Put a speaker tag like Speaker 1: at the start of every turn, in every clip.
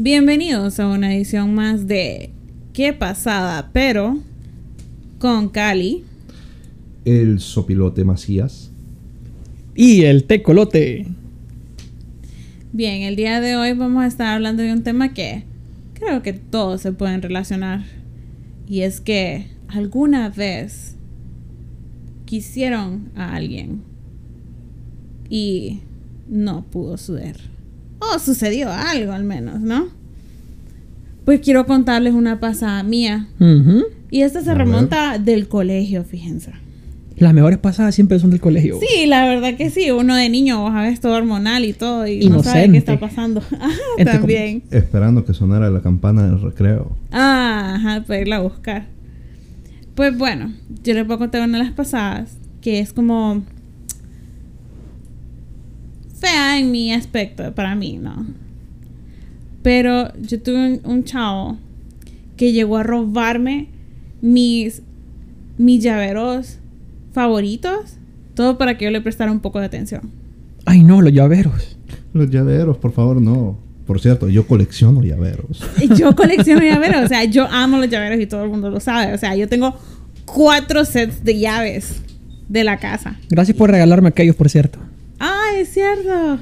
Speaker 1: Bienvenidos a una edición más de Qué pasada, pero con Cali.
Speaker 2: El sopilote Macías.
Speaker 3: Y el tecolote.
Speaker 1: Bien, el día de hoy vamos a estar hablando de un tema que creo que todos se pueden relacionar. Y es que alguna vez quisieron a alguien y no pudo suceder. O sucedió algo al menos, ¿no? Pues quiero contarles una pasada mía. Y esta se
Speaker 2: A ver.
Speaker 1: remonta del colegio, fíjense.
Speaker 3: Las mejores pasadas siempre son del colegio.
Speaker 1: Sí, la verdad que sí. Uno de niño, vos sabes, todo hormonal y todo. Y no sabe qué está pasando. Ajá,
Speaker 3: Entre
Speaker 1: también.
Speaker 2: Esperando que sonara la campana del recreo.
Speaker 1: Ah, ajá, para irla a buscar. Pues bueno, yo les puedo contar una de las pasadas que es como fea en mi aspecto, para mí, ¿no? Pero yo tuve un, un chavo que llegó a robarme mis, mis llaveros favoritos, todo para que yo le prestara un poco de atención.
Speaker 3: Ay, no, los llaveros.
Speaker 2: Los llaveros, por favor, no. Por cierto, yo colecciono llaveros.
Speaker 1: Yo colecciono llaveros, o sea, yo amo los llaveros y todo el mundo lo sabe. O sea, yo tengo cuatro sets de llaves de la casa.
Speaker 3: Gracias por regalarme aquellos, por cierto.
Speaker 1: Ah, es cierto.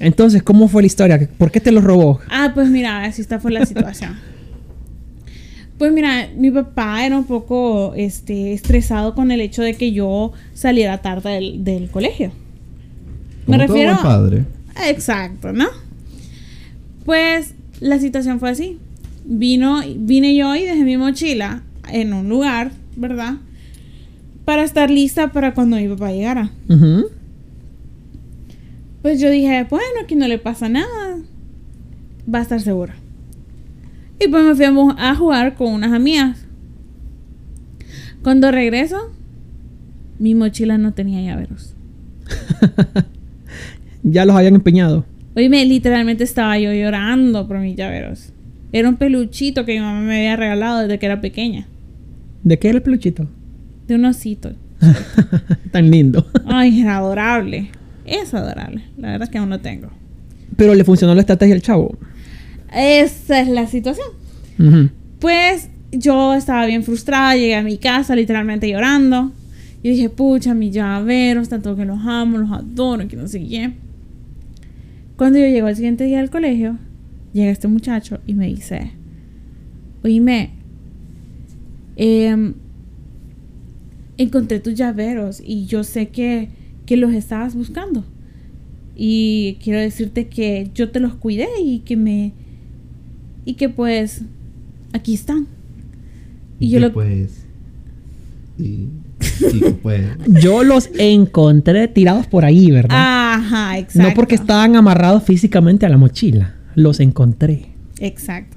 Speaker 3: Entonces, ¿cómo fue la historia? ¿Por qué te los robó?
Speaker 1: Ah, pues mira, así esta fue la situación. Pues mira, mi papá era un poco este, estresado con el hecho de que yo saliera tarde del, del colegio. Me
Speaker 2: todo
Speaker 1: refiero
Speaker 2: buen padre.
Speaker 1: Exacto, ¿no? Pues la situación fue así. Vino, vine yo y dejé mi mochila en un lugar, ¿verdad? Para estar lista para cuando mi papá llegara.
Speaker 3: Ujú.
Speaker 1: Pues yo dije, bueno, aquí no le pasa nada. Va a estar segura. Y pues me fui a jugar con unas amigas. Cuando regreso, mi mochila no tenía llaveros.
Speaker 3: Ya los habían empeñado.
Speaker 1: Oíme, literalmente estaba yo llorando por mis llaveros. Era un peluchito que mi mamá me había regalado desde que era pequeña.
Speaker 3: ¿De qué era el peluchito?
Speaker 1: De un osito.
Speaker 3: Tan lindo.
Speaker 1: Ay, era adorable. Es adorable. La verdad es que aún lo tengo.
Speaker 3: Pero le funcionó la estrategia al chavo.
Speaker 1: Esa es la situación. Pues yo estaba bien frustrada, llegué a mi casa literalmente llorando. Y dije, pucha, mis llaveros, tanto que los amo, los adoro, que no sé qué. Cuando yo llego al siguiente día al colegio, llega este muchacho y me dice, oíme, em, encontré tus llaveros y yo sé que, que los estabas buscando. Y quiero decirte que yo te los cuidé y que me... Y que pues aquí están. Y yo lo...
Speaker 2: pues. Y, pues.
Speaker 3: Yo los encontré tirados por ahí, ¿verdad?
Speaker 1: Ajá, exacto.
Speaker 3: no porque estaban amarrados físicamente a la mochila. Los encontré.
Speaker 1: Exacto.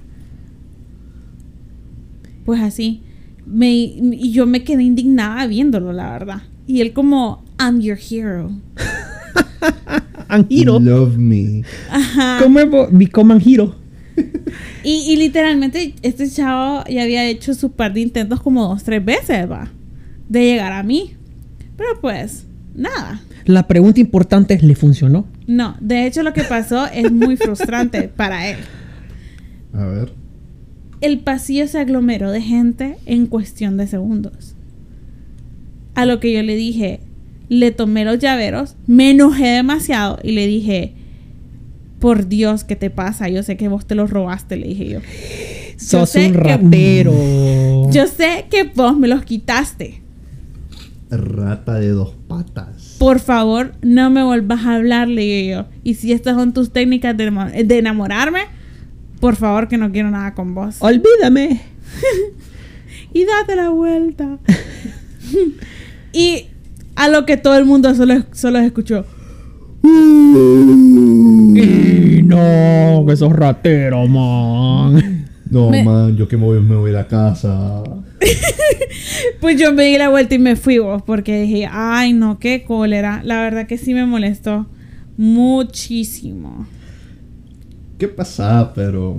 Speaker 1: Pues así. Me, y yo me quedé indignada viéndolo, la verdad. Y él como, I'm your hero.
Speaker 3: Anjiro.
Speaker 2: Love me.
Speaker 1: Ajá.
Speaker 3: ¿Cómo es bo- Become Anjiro?
Speaker 1: Y, y literalmente este chavo ya había hecho su par de intentos como dos, tres veces, va. De llegar a mí. Pero pues, nada.
Speaker 3: La pregunta importante es, ¿le funcionó?
Speaker 1: No, de hecho lo que pasó es muy frustrante para él.
Speaker 2: A ver.
Speaker 1: El pasillo se aglomeró de gente en cuestión de segundos. A lo que yo le dije, le tomé los llaveros, me enojé demasiado y le dije, por Dios, ¿qué te pasa? Yo sé que vos te los robaste, le dije yo.
Speaker 3: Sos
Speaker 1: sé
Speaker 3: un
Speaker 1: que-
Speaker 3: ratero.
Speaker 1: Yo sé que vos me los quitaste.
Speaker 2: Rata de dos patas.
Speaker 1: Por favor, no me vuelvas a hablar, le dije yo. Y si estas son tus técnicas de, de enamorarme, por favor que no quiero nada con vos.
Speaker 3: Olvídame.
Speaker 1: y date la vuelta. y a lo que todo el mundo solo, solo escuchó.
Speaker 3: Y no, que sos ratero, man.
Speaker 2: No,
Speaker 1: Me-
Speaker 2: man, yo que me voy, me voy a la casa.
Speaker 1: Pues yo me di la vuelta y me fui vos porque dije, ay no, qué cólera. La verdad que sí me molestó muchísimo.
Speaker 2: ¿Qué pasa? Pero.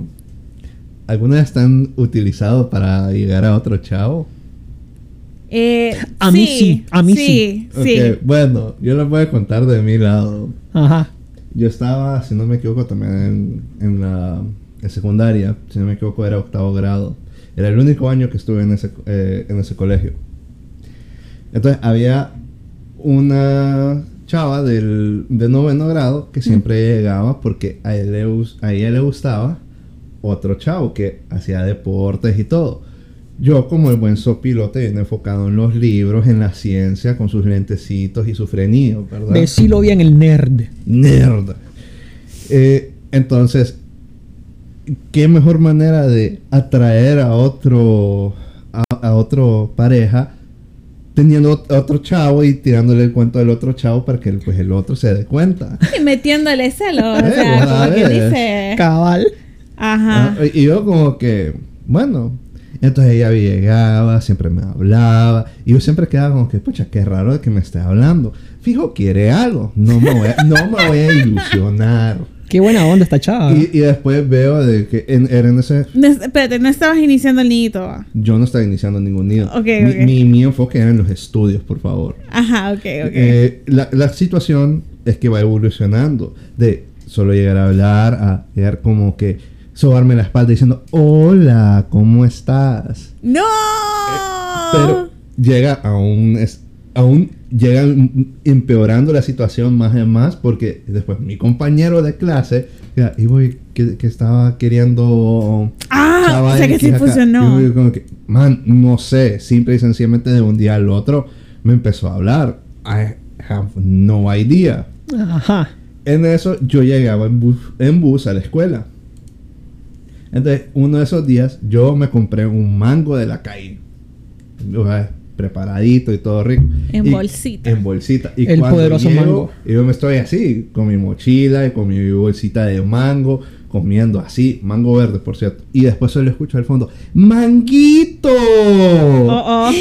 Speaker 2: ¿Alguna vez están utilizado para llegar a otro chavo?
Speaker 1: Eh,
Speaker 3: A mí sí, a mí
Speaker 1: sí. Sí,
Speaker 2: bueno, yo les voy a contar de mi lado.
Speaker 3: Ajá.
Speaker 2: yo estaba, si no me equivoco, también en, en la en secundaria, si no me equivoco, era octavo grado. Era el único año que estuve en ese, eh, en ese colegio. Entonces había una chava del, de noveno grado que siempre llegaba porque a, él le, a ella le gustaba otro chavo que hacía deportes y todo. Yo, como el buen sopilote, bien enfocado en los libros, en la ciencia, con sus lentecitos y su frenillo, ¿verdad?
Speaker 3: Decilo bien el nerd.
Speaker 2: Nerd. Eh, entonces, ¿qué mejor manera de atraer a otro a, a otro pareja teniendo ot- otro chavo y tirándole el cuento del otro chavo para que el- pues el otro se dé cuenta?
Speaker 1: Y metiéndole celos. o
Speaker 2: Eh,
Speaker 1: sea,
Speaker 2: vos
Speaker 1: como que
Speaker 2: sabés.
Speaker 1: dice.
Speaker 3: Cabal.
Speaker 1: Ajá.
Speaker 2: Ah, y yo como que, bueno, entonces ella llegaba, siempre me hablaba y yo siempre quedaba como que, pucha, qué raro de que me esté hablando. Fijo, quiere algo, no me voy a, no me voy a ilusionar.
Speaker 3: Qué buena onda esta chava.
Speaker 2: Y, y después veo de que en, era en ese...
Speaker 1: No, espérate, no estabas iniciando el niñito. va.
Speaker 2: Yo no estaba iniciando ningún nido.
Speaker 1: Ok,
Speaker 2: mi,
Speaker 1: ok.
Speaker 2: mi- mi enfoque era en los estudios, por favor.
Speaker 1: Ajá, ok, ok.
Speaker 2: Eh, la, la situación es que va evolucionando. De solo llegar a hablar a llegar como que sobarme la espalda diciendo, hola, ¿cómo estás?
Speaker 1: ¡No!
Speaker 2: Pero llega a un... es- aún llega em- empeorando la situación más y más porque después mi compañero de clase ya, y voy que, que estaba queriendo
Speaker 1: Ah, o sea que sí
Speaker 2: acá.
Speaker 1: funcionó.
Speaker 2: Y yo como que, man no sé simple y sencillamente de un día al otro me empezó a hablar I have no idea
Speaker 3: Ajá.
Speaker 2: en eso yo llegaba en bus, en bus a la escuela entonces uno de esos días yo me compré un mango de la calle O sea, preparadito y todo rico
Speaker 1: En
Speaker 2: Y-
Speaker 1: bolsita.
Speaker 2: en bolsita y
Speaker 3: El
Speaker 2: cuando
Speaker 3: poderoso
Speaker 2: llego,
Speaker 3: mango.
Speaker 2: yo me estoy así con mi mochila y con mi bolsita de mango comiendo así mango verde por cierto y después solo escucho al fondo manguito
Speaker 1: Oh, oh.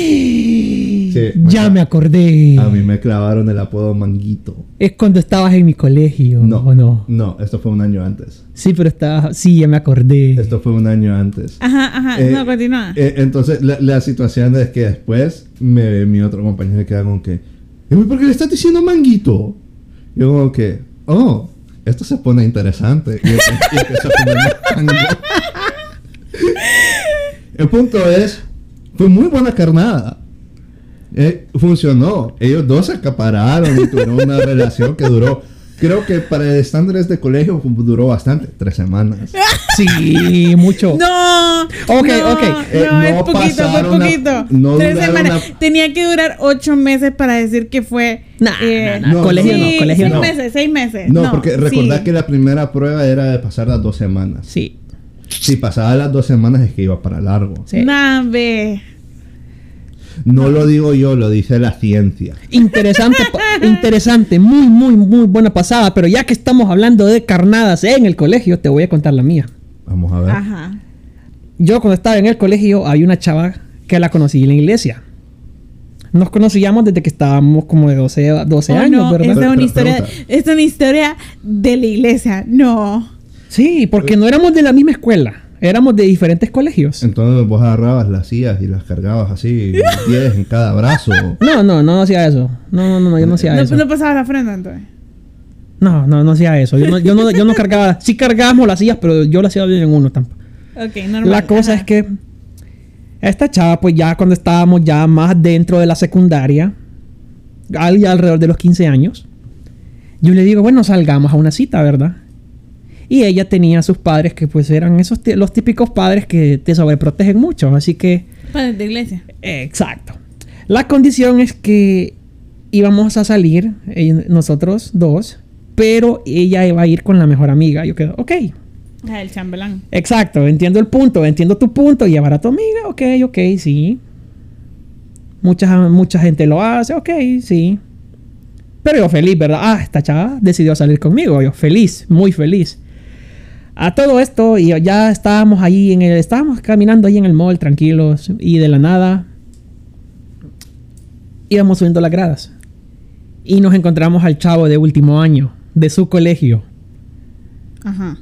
Speaker 2: Sí,
Speaker 3: ya me acordé.
Speaker 2: a mí me clavaron el apodo manguito
Speaker 3: Es cuando estabas en mi colegio.
Speaker 2: no
Speaker 3: ¿o no?
Speaker 2: no esto fue un año antes
Speaker 3: Sí, pero estabas. Sí, ya me acordé.
Speaker 2: esto fue un año antes
Speaker 1: Ajá, ajá.
Speaker 2: Eh,
Speaker 1: no, continúa.
Speaker 2: Eh, entonces, la, la situación es que después me, mi otro compañero se queda como que, "Eh, ¿por qué le estás diciendo manguito? Yo como que, oh, esto se pone interesante. El punto es, fue muy buena carnada. Eh, funcionó. Ellos dos se acapararon y tuvieron una relación que duró, creo que para estándares de colegio duró bastante, tres semanas.
Speaker 3: Sí, mucho.
Speaker 1: No.
Speaker 3: Ok,
Speaker 1: no,
Speaker 3: ok.
Speaker 2: Eh,
Speaker 1: no, es
Speaker 2: no
Speaker 1: poquito, fue
Speaker 2: a-
Speaker 1: poquito.
Speaker 2: no
Speaker 1: Tres semanas. Tenía que durar ocho meses para decir que fue.
Speaker 3: Nah,
Speaker 1: eh,
Speaker 3: nah, nah,
Speaker 2: No,
Speaker 3: colegio
Speaker 1: sí,
Speaker 3: no, colegio
Speaker 1: seis
Speaker 3: no.
Speaker 1: meses, seis meses.
Speaker 2: No, porque recordad
Speaker 1: sí.
Speaker 2: que la primera prueba era de pasar las dos semanas.
Speaker 3: Sí,
Speaker 2: Si pasaba las dos semanas es que iba para largo.
Speaker 3: sí.
Speaker 1: Nah, ve.
Speaker 2: No lo digo yo, lo dice la ciencia.
Speaker 3: Interesante, interesante, muy, muy, muy buena pasada. Pero ya que estamos hablando de carnadas en el colegio, te voy a contar la mía.
Speaker 2: Vamos a ver.
Speaker 1: Ajá.
Speaker 3: Yo cuando estaba en el colegio había una chava que la conocí en la iglesia. Nos conocíamos desde que estábamos como de 12, 12
Speaker 1: Oh,
Speaker 3: años,
Speaker 1: no,
Speaker 3: ¿verdad?
Speaker 1: Esta es
Speaker 2: Pero-
Speaker 1: una
Speaker 2: pero
Speaker 1: historia.
Speaker 2: pregunta.
Speaker 1: Esta es una historia de la iglesia. No.
Speaker 3: Sí, porque no éramos de la misma escuela. Éramos de diferentes colegios.
Speaker 2: Entonces vos agarrabas las sillas y las cargabas así, 10 en cada brazo.
Speaker 3: No, no, no hacía eso. No, no, no, no, yo no hacía
Speaker 1: No,
Speaker 3: eso.
Speaker 1: no pasaba la ofrenda entonces.
Speaker 3: No, no, no hacía eso. Yo no, yo no, yo no cargaba. Sí cargábamos las sillas, pero yo las hacía bien en uno tampoco.
Speaker 1: Ok, normal.
Speaker 3: La cosa
Speaker 1: ajá.
Speaker 3: es que esta chava, pues ya cuando estábamos ya más dentro de la secundaria, al- ya alrededor de los 15 años, yo le digo, bueno, salgamos a una cita, ¿verdad? Y ella tenía a sus padres que pues eran esos los típicos padres que te sobreprotegen mucho, así que
Speaker 1: Padres de iglesia.
Speaker 3: Exacto. La condición es que íbamos a salir eh, nosotros dos, pero ella iba a ir con la mejor amiga. Yo quedo, ok.
Speaker 1: El chambelán.
Speaker 3: Exacto, entiendo el punto, entiendo tu punto. Llevar a tu amiga, ok, ok, sí. Mucha, mucha gente lo hace, ok, sí. Pero yo feliz, ¿verdad? Ah, esta chava decidió salir conmigo. Yo feliz, muy feliz. A todo esto, y ya estábamos ahí en el. Estábamos caminando ahí en el mall, tranquilos. Y de la nada. Íbamos subiendo las gradas. Y nos encontramos al chavo de último año, de su colegio.
Speaker 1: Ajá.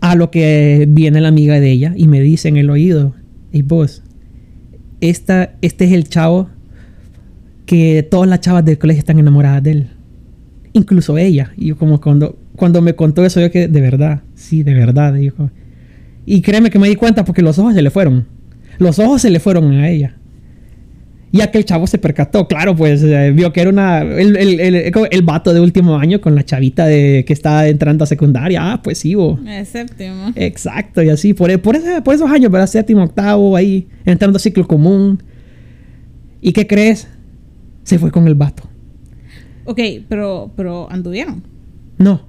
Speaker 3: A lo que viene la amiga de ella y me dice en el oído, y vos, esta, este es el chavo que todas las chavas del colegio están enamoradas de él. Incluso ella. Y yo como cuando, Cuando me contó eso, yo que de verdad, sí, de verdad, dijo. Y créeme que me di cuenta porque los ojos se le fueron. Los ojos se le fueron a ella. Y aquel chavo se percató, claro, pues eh, vio que era una, el, el, el, el vato de último año con la chavita de que estaba entrando a secundaria. Ah, pues sí, bo.
Speaker 1: Séptimo.
Speaker 3: Exacto, y así, por, por, ese- por esos años, ¿verdad? Séptimo, octavo, ahí, entrando a ciclo común. ¿Y qué crees? Se fue con el vato.
Speaker 1: Ok, pero, pero anduvieron.
Speaker 3: No,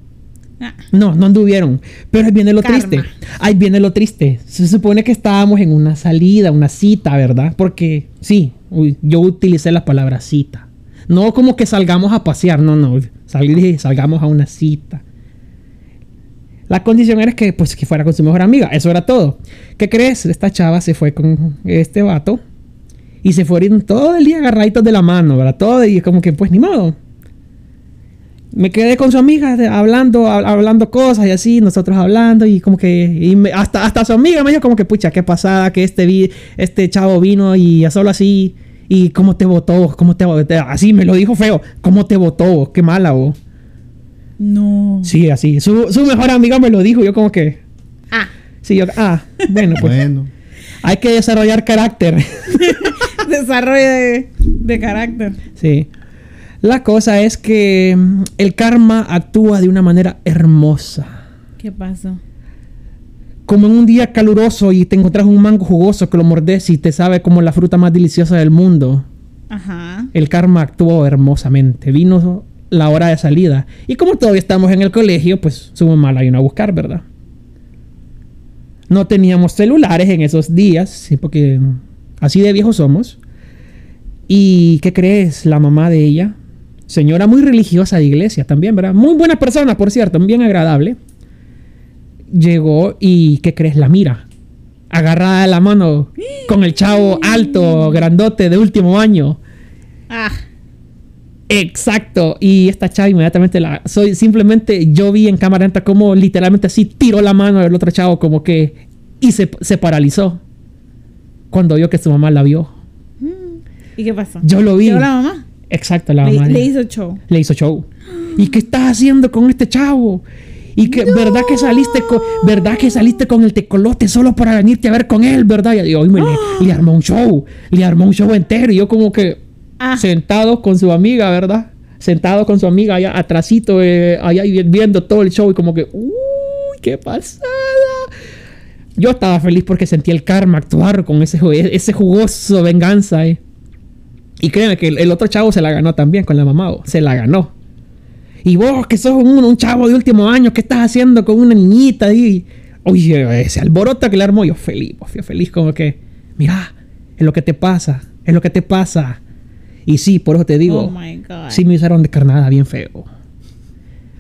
Speaker 1: Ah,
Speaker 3: no, no anduvieron. Pero ahí viene lo
Speaker 1: Karma.
Speaker 3: triste. Ahí viene lo triste. Se supone que estábamos en una salida, una cita, ¿verdad? Porque, sí, yo utilicé la palabra cita. No como que salgamos a pasear, no, no. Salí- salgamos a una cita. La condición era que, pues, que fuera con su mejor amiga. Eso era todo. ¿Qué crees? Esta chava se fue con este vato. Y se fueron todo el día agarraditos de la mano, ¿verdad? Todo y como que, pues, ni modo. Me quedé con su amiga hablando, hab- hablando cosas y así, nosotros hablando y como que y me- hasta, hasta su amiga me dijo como que pucha, qué pasada que este vi, este chavo vino y ya solo así y cómo te votó, cómo te votó, así me lo dijo feo, cómo te votó, qué mala vos.
Speaker 1: no.
Speaker 3: Sí, así, su, su mejor amiga me lo dijo, yo como que
Speaker 1: Ah,
Speaker 3: sí, yo ah, bueno, pues
Speaker 2: Bueno.
Speaker 3: hay que desarrollar carácter.
Speaker 1: desarrollo de, de carácter.
Speaker 3: Sí. La cosa es que mm, el karma actúa de una manera hermosa.
Speaker 1: ¿Qué pasó?
Speaker 3: como en un día caluroso y te encontrás un mango jugoso que lo mordes y te sabe como la fruta más deliciosa del mundo.
Speaker 1: Ajá.
Speaker 3: El karma actuó hermosamente. Vino la hora de salida. Y como todavía estamos en el colegio, pues su mamá la vino a buscar, ¿verdad? No teníamos celulares en esos días, sí, porque así de viejos somos. ¿Y qué crees? La mamá de ella, señora muy religiosa de iglesia también, ¿verdad? Muy buena persona, por cierto, bien agradable. Llegó y, ¿qué crees? La mira. Agarrada de la mano con el chavo alto, grandote, de último año.
Speaker 1: Ah,
Speaker 3: Exacto. Y esta chava inmediatamente la. Soy simplemente. Yo vi en cámara lenta como literalmente así tiró la mano del otro chavo, como que. Y se, se paralizó. Cuando vio que su mamá la vio.
Speaker 1: ¿y qué pasó?
Speaker 3: Yo lo vi.
Speaker 1: ¿Llegó la mamá?
Speaker 3: Exacto, la mamá.
Speaker 1: le hizo show.
Speaker 3: le hizo show. ¿Y qué estás haciendo con este chavo? Y que, ¿verdad que saliste con, verdad que saliste con el tecolote solo para venirte a ver con él, verdad? Y hoy me le, le armó un show, le armó un show entero. Y yo como que
Speaker 1: Ah.
Speaker 3: sentado con su amiga, ¿verdad? Sentado con su amiga allá atrásito, eh, allá y viendo todo el show y como que, uy, qué pasada. Yo estaba feliz porque sentí el karma actuar con ese, ese jugoso venganza. eh. Y créeme que el, el otro chavo se la ganó también con la mamá. Se la ganó. Y vos, que sos un, un chavo de último año, ¿qué estás haciendo con una niñita ahí? Oye, ese alboroto que le armó yo feliz, pues, fui feliz como que, mira, es lo que te pasa, es lo que te pasa. Y sí, por eso te digo,
Speaker 1: Oh my God.
Speaker 3: sí me usaron de carnada bien feo.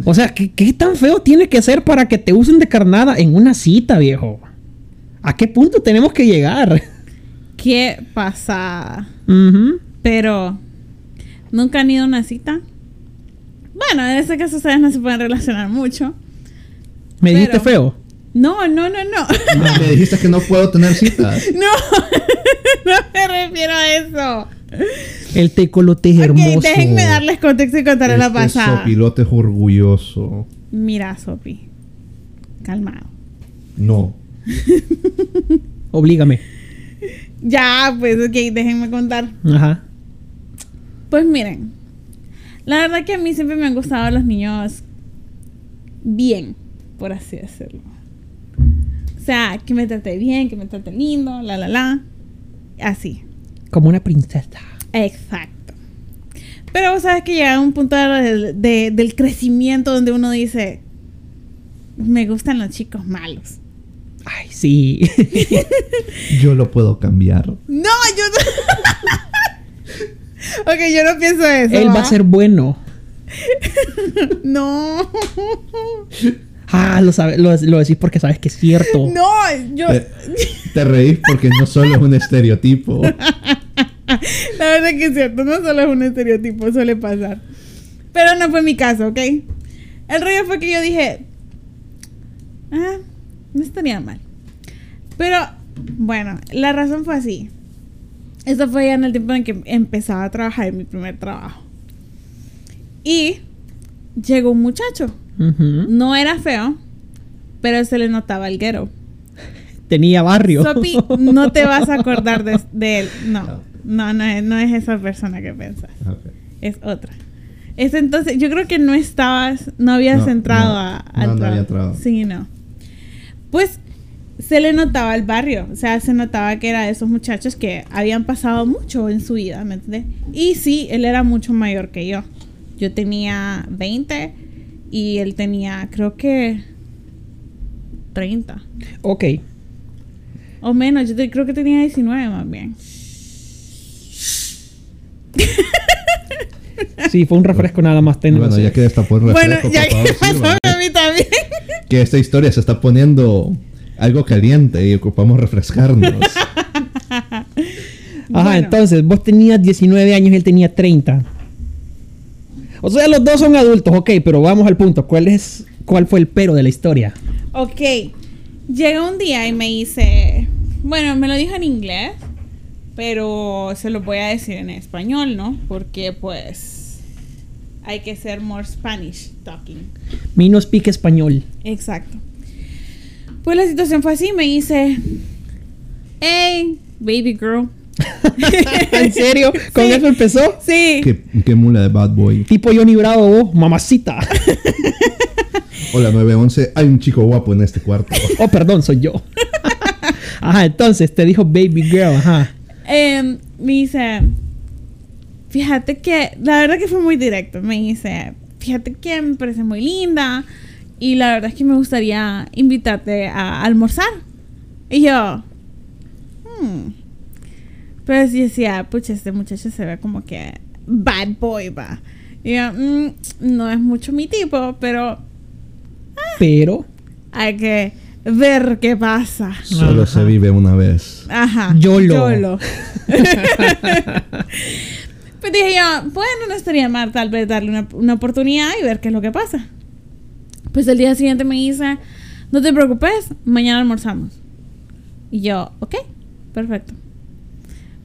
Speaker 3: O sea, ¿qué, qué tan feo tiene que ser para que te usen de carnada en una cita, viejo? ¿A qué punto tenemos que llegar?
Speaker 1: Qué pasada.
Speaker 3: Ujú.
Speaker 1: Pero, ¿nunca han ido a una cita? Bueno, en este caso ustedes no se pueden relacionar mucho.
Speaker 3: ¿Me dijiste
Speaker 1: Pero-
Speaker 3: feo?
Speaker 1: No, no, no, no.
Speaker 2: Me dijiste que no puedo tener citas.
Speaker 1: No, no me refiero a eso.
Speaker 3: El tecolote es
Speaker 1: Ok,
Speaker 3: hermoso.
Speaker 1: déjenme darles contexto y contaré la
Speaker 2: Este
Speaker 1: pasada.
Speaker 2: sopilote es orgulloso.
Speaker 1: Mira, Sopi. Calmado.
Speaker 2: No.
Speaker 3: Oblígame.
Speaker 1: Ya, pues, ok, déjenme contar.
Speaker 3: Ajá.
Speaker 1: Pues miren, la verdad que a mí siempre me han gustado los niños bien, por así decirlo. O sea, que me trate bien, que me trate lindo, la, la, la. Así.
Speaker 3: Como una princesa.
Speaker 1: Exacto. Pero vos sabes que llega un punto de- de- del crecimiento donde uno dice, me gustan los chicos malos.
Speaker 3: Ay, sí.
Speaker 2: Yo lo puedo cambiar.
Speaker 1: No, yo no... ok, yo no pienso eso.
Speaker 3: Él va a ser bueno.
Speaker 1: No.
Speaker 3: Ah, lo, sabe, lo, lo decís porque sabes que es cierto.
Speaker 1: No, yo...
Speaker 2: Te, te reís porque no solo es un estereotipo.
Speaker 1: La verdad que es cierto, no solo es un estereotipo, suele pasar. Pero no fue mi caso, ¿ok? El rollo fue que yo dije, ah, no estaría mal. Pero, bueno, la razón fue así. Esto fue ya en el tiempo en que empezaba a trabajar en mi primer trabajo. Y llegó un muchacho. No era feo, pero se le notaba el ghetto.
Speaker 3: Tenía barrio.
Speaker 1: Sopi, no te vas a acordar de, de él. No, no, no es, no es esa persona que piensas.
Speaker 2: Ok.
Speaker 1: Es otra. Es entonces, yo creo que no estabas, no habías
Speaker 2: No,
Speaker 1: entrado
Speaker 2: no.
Speaker 1: a,
Speaker 2: No,
Speaker 1: al
Speaker 2: no
Speaker 1: trabajo.
Speaker 2: había entrado.
Speaker 1: Sí, no. Pues se le notaba el barrio, o sea, se notaba que era de esos muchachos que habían pasado mucho en su vida, ¿me entiendes? Y sí, él era mucho mayor que yo. Yo tenía 20 y él tenía, creo que 30
Speaker 3: Ok.
Speaker 1: o menos, yo te- creo que tenía 19 más bien.
Speaker 3: Sí, fue un refresco nada más. ten-
Speaker 2: Bueno, ya que destapó el refresco,
Speaker 1: bueno, ya que pasó a mí también.
Speaker 2: Que esta historia se está poniendo algo caliente y ocupamos refrescarnos.
Speaker 3: Ajá,
Speaker 1: Bueno.
Speaker 3: entonces vos tenías 19 años y él tenía 30. O sea, los dos son adultos, ok, pero vamos al punto. ¿Cuál es, cuál fue el pero de la historia?
Speaker 1: Ok, llega un día y me dice, bueno, me lo dijo en inglés, pero se lo voy a decir en español, ¿no? Porque pues hay que ser more Spanish talking.
Speaker 3: Mi no speak español.
Speaker 1: Exacto. Pues la situación fue así, me dice, hey, baby girl.
Speaker 3: ¿En serio? ¿Con
Speaker 1: Sí.
Speaker 3: eso empezó?
Speaker 1: Sí.
Speaker 2: ¿Qué, qué mula de bad boy.
Speaker 3: Tipo Johnny Bravo, vos, mamacita.
Speaker 2: Hola 911, hay un chico guapo en este cuarto.
Speaker 3: oh, perdón, soy yo. ajá, entonces te dijo baby girl, ajá.
Speaker 1: Em, me dice, fíjate que, la verdad que fue muy directo, me dice, fíjate que me parece muy linda y la verdad es que me gustaría invitarte a almorzar. Y yo, hmm. Pero sí decía, pucha, este muchacho se ve como que bad boy, va. Y yo, "Mm, no es mucho mi tipo, pero
Speaker 3: Pero,
Speaker 1: hay que ver qué pasa.
Speaker 2: Solo
Speaker 3: Ajá.
Speaker 2: se vive una vez.
Speaker 1: Ajá.
Speaker 3: YOLO.
Speaker 1: pues dije yo, bueno, no estaría mal tal vez darle una, una oportunidad y ver qué es lo que pasa. Pues el día siguiente me dice, no te preocupes, mañana almorzamos. Y yo, ok, perfecto.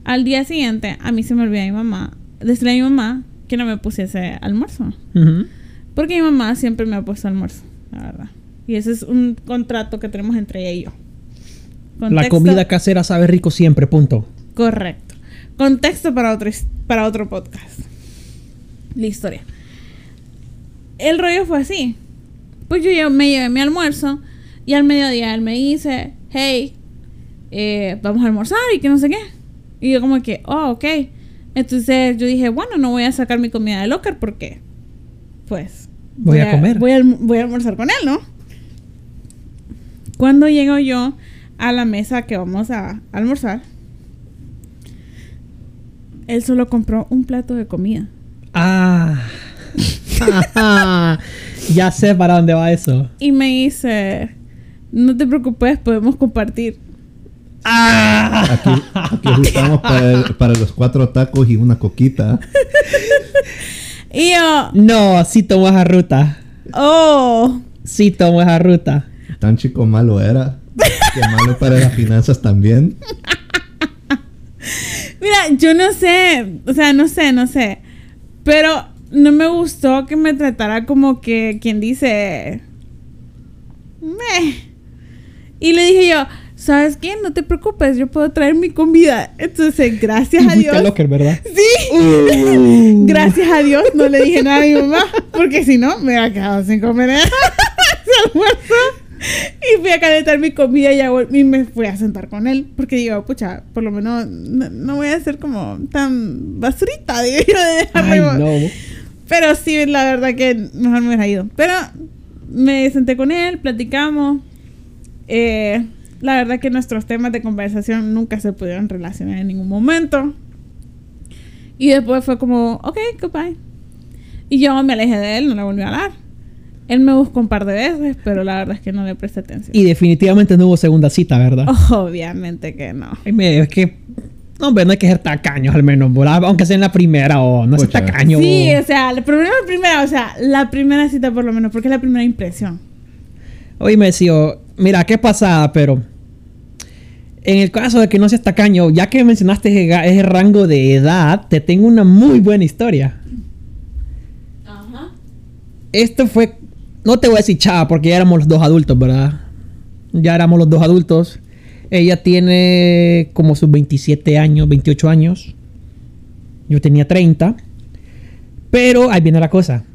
Speaker 1: Al día siguiente, a mí se me olvidó mi mamá, decirle a mi mamá que no me pusiese almuerzo.
Speaker 3: ujú.
Speaker 1: Porque mi mamá siempre me ha puesto almuerzo, la verdad. Y ese es un contrato que tenemos entre ella y yo.
Speaker 3: la
Speaker 1: Contexto-
Speaker 3: comida casera sabe rico siempre, punto.
Speaker 1: Correcto. Contexto para otro, para otro podcast. La historia. El rollo fue así. Pues yo me llevé mi almuerzo y al mediodía él me dice, hey, eh, vamos a almorzar y que no sé qué. Y yo como que, oh, ok. Entonces yo dije, bueno, no voy a sacar mi comida del locker porque, pues...
Speaker 3: Voy a comer.
Speaker 1: Voy a, voy a almorzar con él, ¿no? Cuando llego yo a la mesa que vamos a almorzar, él solo compró un plato de comida.
Speaker 3: Ah. Ya sé para dónde va eso.
Speaker 1: Y me dice, no te preocupes, podemos compartir.
Speaker 3: Ah.
Speaker 2: Aquí, aquí ajustamos para, el- para los cuatro tacos y una coquita.
Speaker 1: Y yo,
Speaker 3: No, sí tomo esa ruta.
Speaker 1: oh,
Speaker 3: Sí tomo esa ruta.
Speaker 2: Tan chico malo era. Que malo para las finanzas también.
Speaker 1: mira, yo no sé, o sea, no sé, no sé. Pero no me gustó que me tratara como que quien dice, meh. Y le dije yo, ¿sabes qué? No te preocupes, yo puedo traer mi comida. Entonces, gracias a Dios.
Speaker 3: locker, ¿verdad?
Speaker 1: Sí.
Speaker 3: Uh.
Speaker 1: Gracias a Dios no le dije nada a mi mamá, porque si no me hubiera quedado sin comer ese almuerzo. Y fui a calentar mi comida y, me fui a sentar con él, porque digo, pucha, por lo menos no, no voy a ser como tan basurita, digo yo, de
Speaker 3: Ay, no.
Speaker 1: Pero sí, la verdad que mejor me hubiera ido. Pero me senté con él, platicamos. Eh, la verdad que nuestros temas de conversación nunca se pudieron relacionar en ningún momento. Y después fue como, ok, goodbye. Y yo me alejé de él, no le volví a hablar. Él me buscó un par de veces, pero la verdad es que no le presté atención.
Speaker 3: Y definitivamente no hubo segunda cita, ¿verdad?
Speaker 1: Obviamente que no.
Speaker 3: Ay, me- es que. No, hombre, no hay que ser tacaños al menos, ¿verdad? Aunque sea en la primera o no sea tacaño.
Speaker 1: Sí,
Speaker 3: o-
Speaker 1: sea, la primera, primera, o sea, la primera cita por lo menos, porque es la primera impresión.
Speaker 3: Oye, me decía, mira, qué pasada, pero en el caso de que no seas tacaño, ya que mencionaste ese rango de edad, te tengo una muy buena historia.
Speaker 1: Ajá.
Speaker 3: Esto fue no te voy a decir chava porque ya éramos los dos adultos, ¿verdad? Ya éramos los dos adultos. Ella tiene como sus 27 años, 28 años. Yo tenía 30. Pero ahí viene la cosa.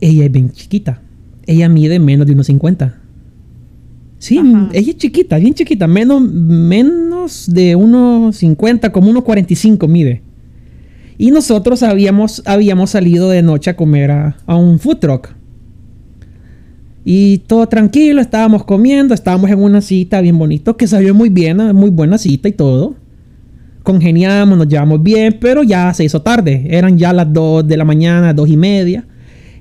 Speaker 3: Ella es bien chiquita. Ella mide menos de unos 50. Sí,
Speaker 1: Ajá.
Speaker 3: ella es chiquita, bien chiquita. Menos, menos de unos 50, como unos 45 mide. Y nosotros habíamos, habíamos salido de noche a comer a, a un food truck. Y todo tranquilo, estábamos comiendo, estábamos en una cita bien bonito, que salió muy bien, muy buena cita y todo. Congeniamos, nos llevamos bien, pero ya se hizo tarde. Eran ya las 2 de la mañana, 2 y media.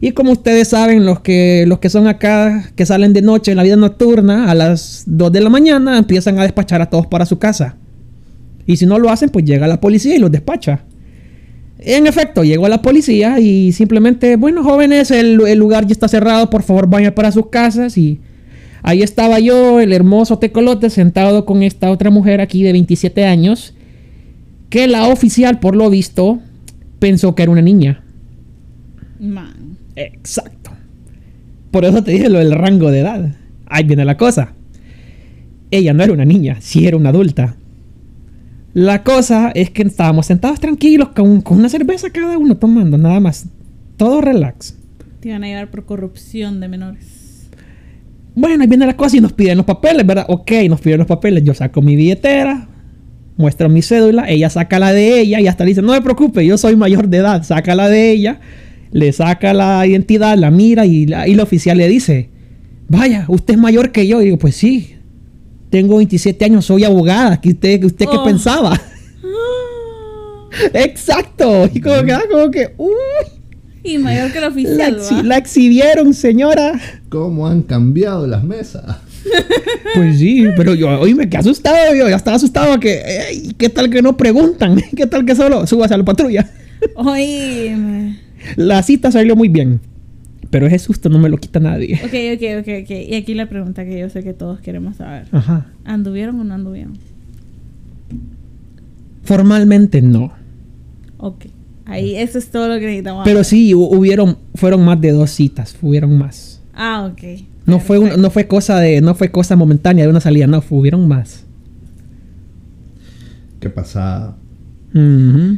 Speaker 3: Y como ustedes saben, los que, los que son acá, que salen de noche en la vida nocturna, a las 2 de la mañana empiezan a despachar a todos para su casa. Y si no lo hacen, pues llega la policía y los despacha. En efecto, llegó la policía y simplemente, bueno, jóvenes, el, el lugar ya está cerrado, por favor vayan para sus casas. Y ahí estaba yo, el hermoso tecolote, sentado con esta otra mujer aquí de 27 años, que la oficial, por lo visto, pensó que era una niña.
Speaker 1: Man.
Speaker 3: Exacto. Por eso te dije lo del rango de edad. Ahí viene la cosa. Ella no era una niña, sí era una adulta. La cosa es que estábamos sentados tranquilos con, con una cerveza cada uno tomando, nada más. Todo relax.
Speaker 1: Te iban a llevar por corrupción de menores.
Speaker 3: Bueno, ahí viene la cosa y nos piden los papeles, ¿verdad? Ok, nos piden los papeles. Yo saco mi billetera, muestro mi cédula, ella saca la de ella y hasta le dice, no me preocupe, yo soy mayor de edad. Saca la de ella, le saca la identidad, la mira y la, y la oficial le dice, vaya, usted es mayor que yo. Y digo, pues sí, tengo 27 años, soy abogada. ¿Qué usted, usted qué
Speaker 1: Oh.
Speaker 3: pensaba? Exacto. Y como que, ah, como que, uy,
Speaker 1: Y mayor que el
Speaker 3: la,
Speaker 1: oficial,
Speaker 3: exhi-
Speaker 1: ¿va?
Speaker 3: la exhibieron, señora.
Speaker 2: ¿Cómo han cambiado las mesas?
Speaker 3: Pues sí, pero yo hoy me quedé asustado, yo ya estaba asustado que, ¿qué tal que no preguntan? ¿Qué tal que solo subas a la patrulla?
Speaker 1: Oíme.
Speaker 3: La cita salió muy bien, pero ese susto no me lo quita nadie.
Speaker 1: Ok, ok, ok, ok. Y aquí la pregunta que yo sé que todos queremos saber.
Speaker 3: Ajá.
Speaker 1: ¿Anduvieron o no anduvieron?
Speaker 3: Formalmente no,
Speaker 1: Ok. Ahí, eso es todo lo que necesitamos.
Speaker 3: pero sí hu- hubieron, fueron más de dos citas, hubieron más.
Speaker 1: Ah, ok.
Speaker 3: No fue, un- no fue cosa de, no fue cosa momentánea de una salida, no, hubieron más.
Speaker 2: ¿Qué pasa?
Speaker 3: Ujú.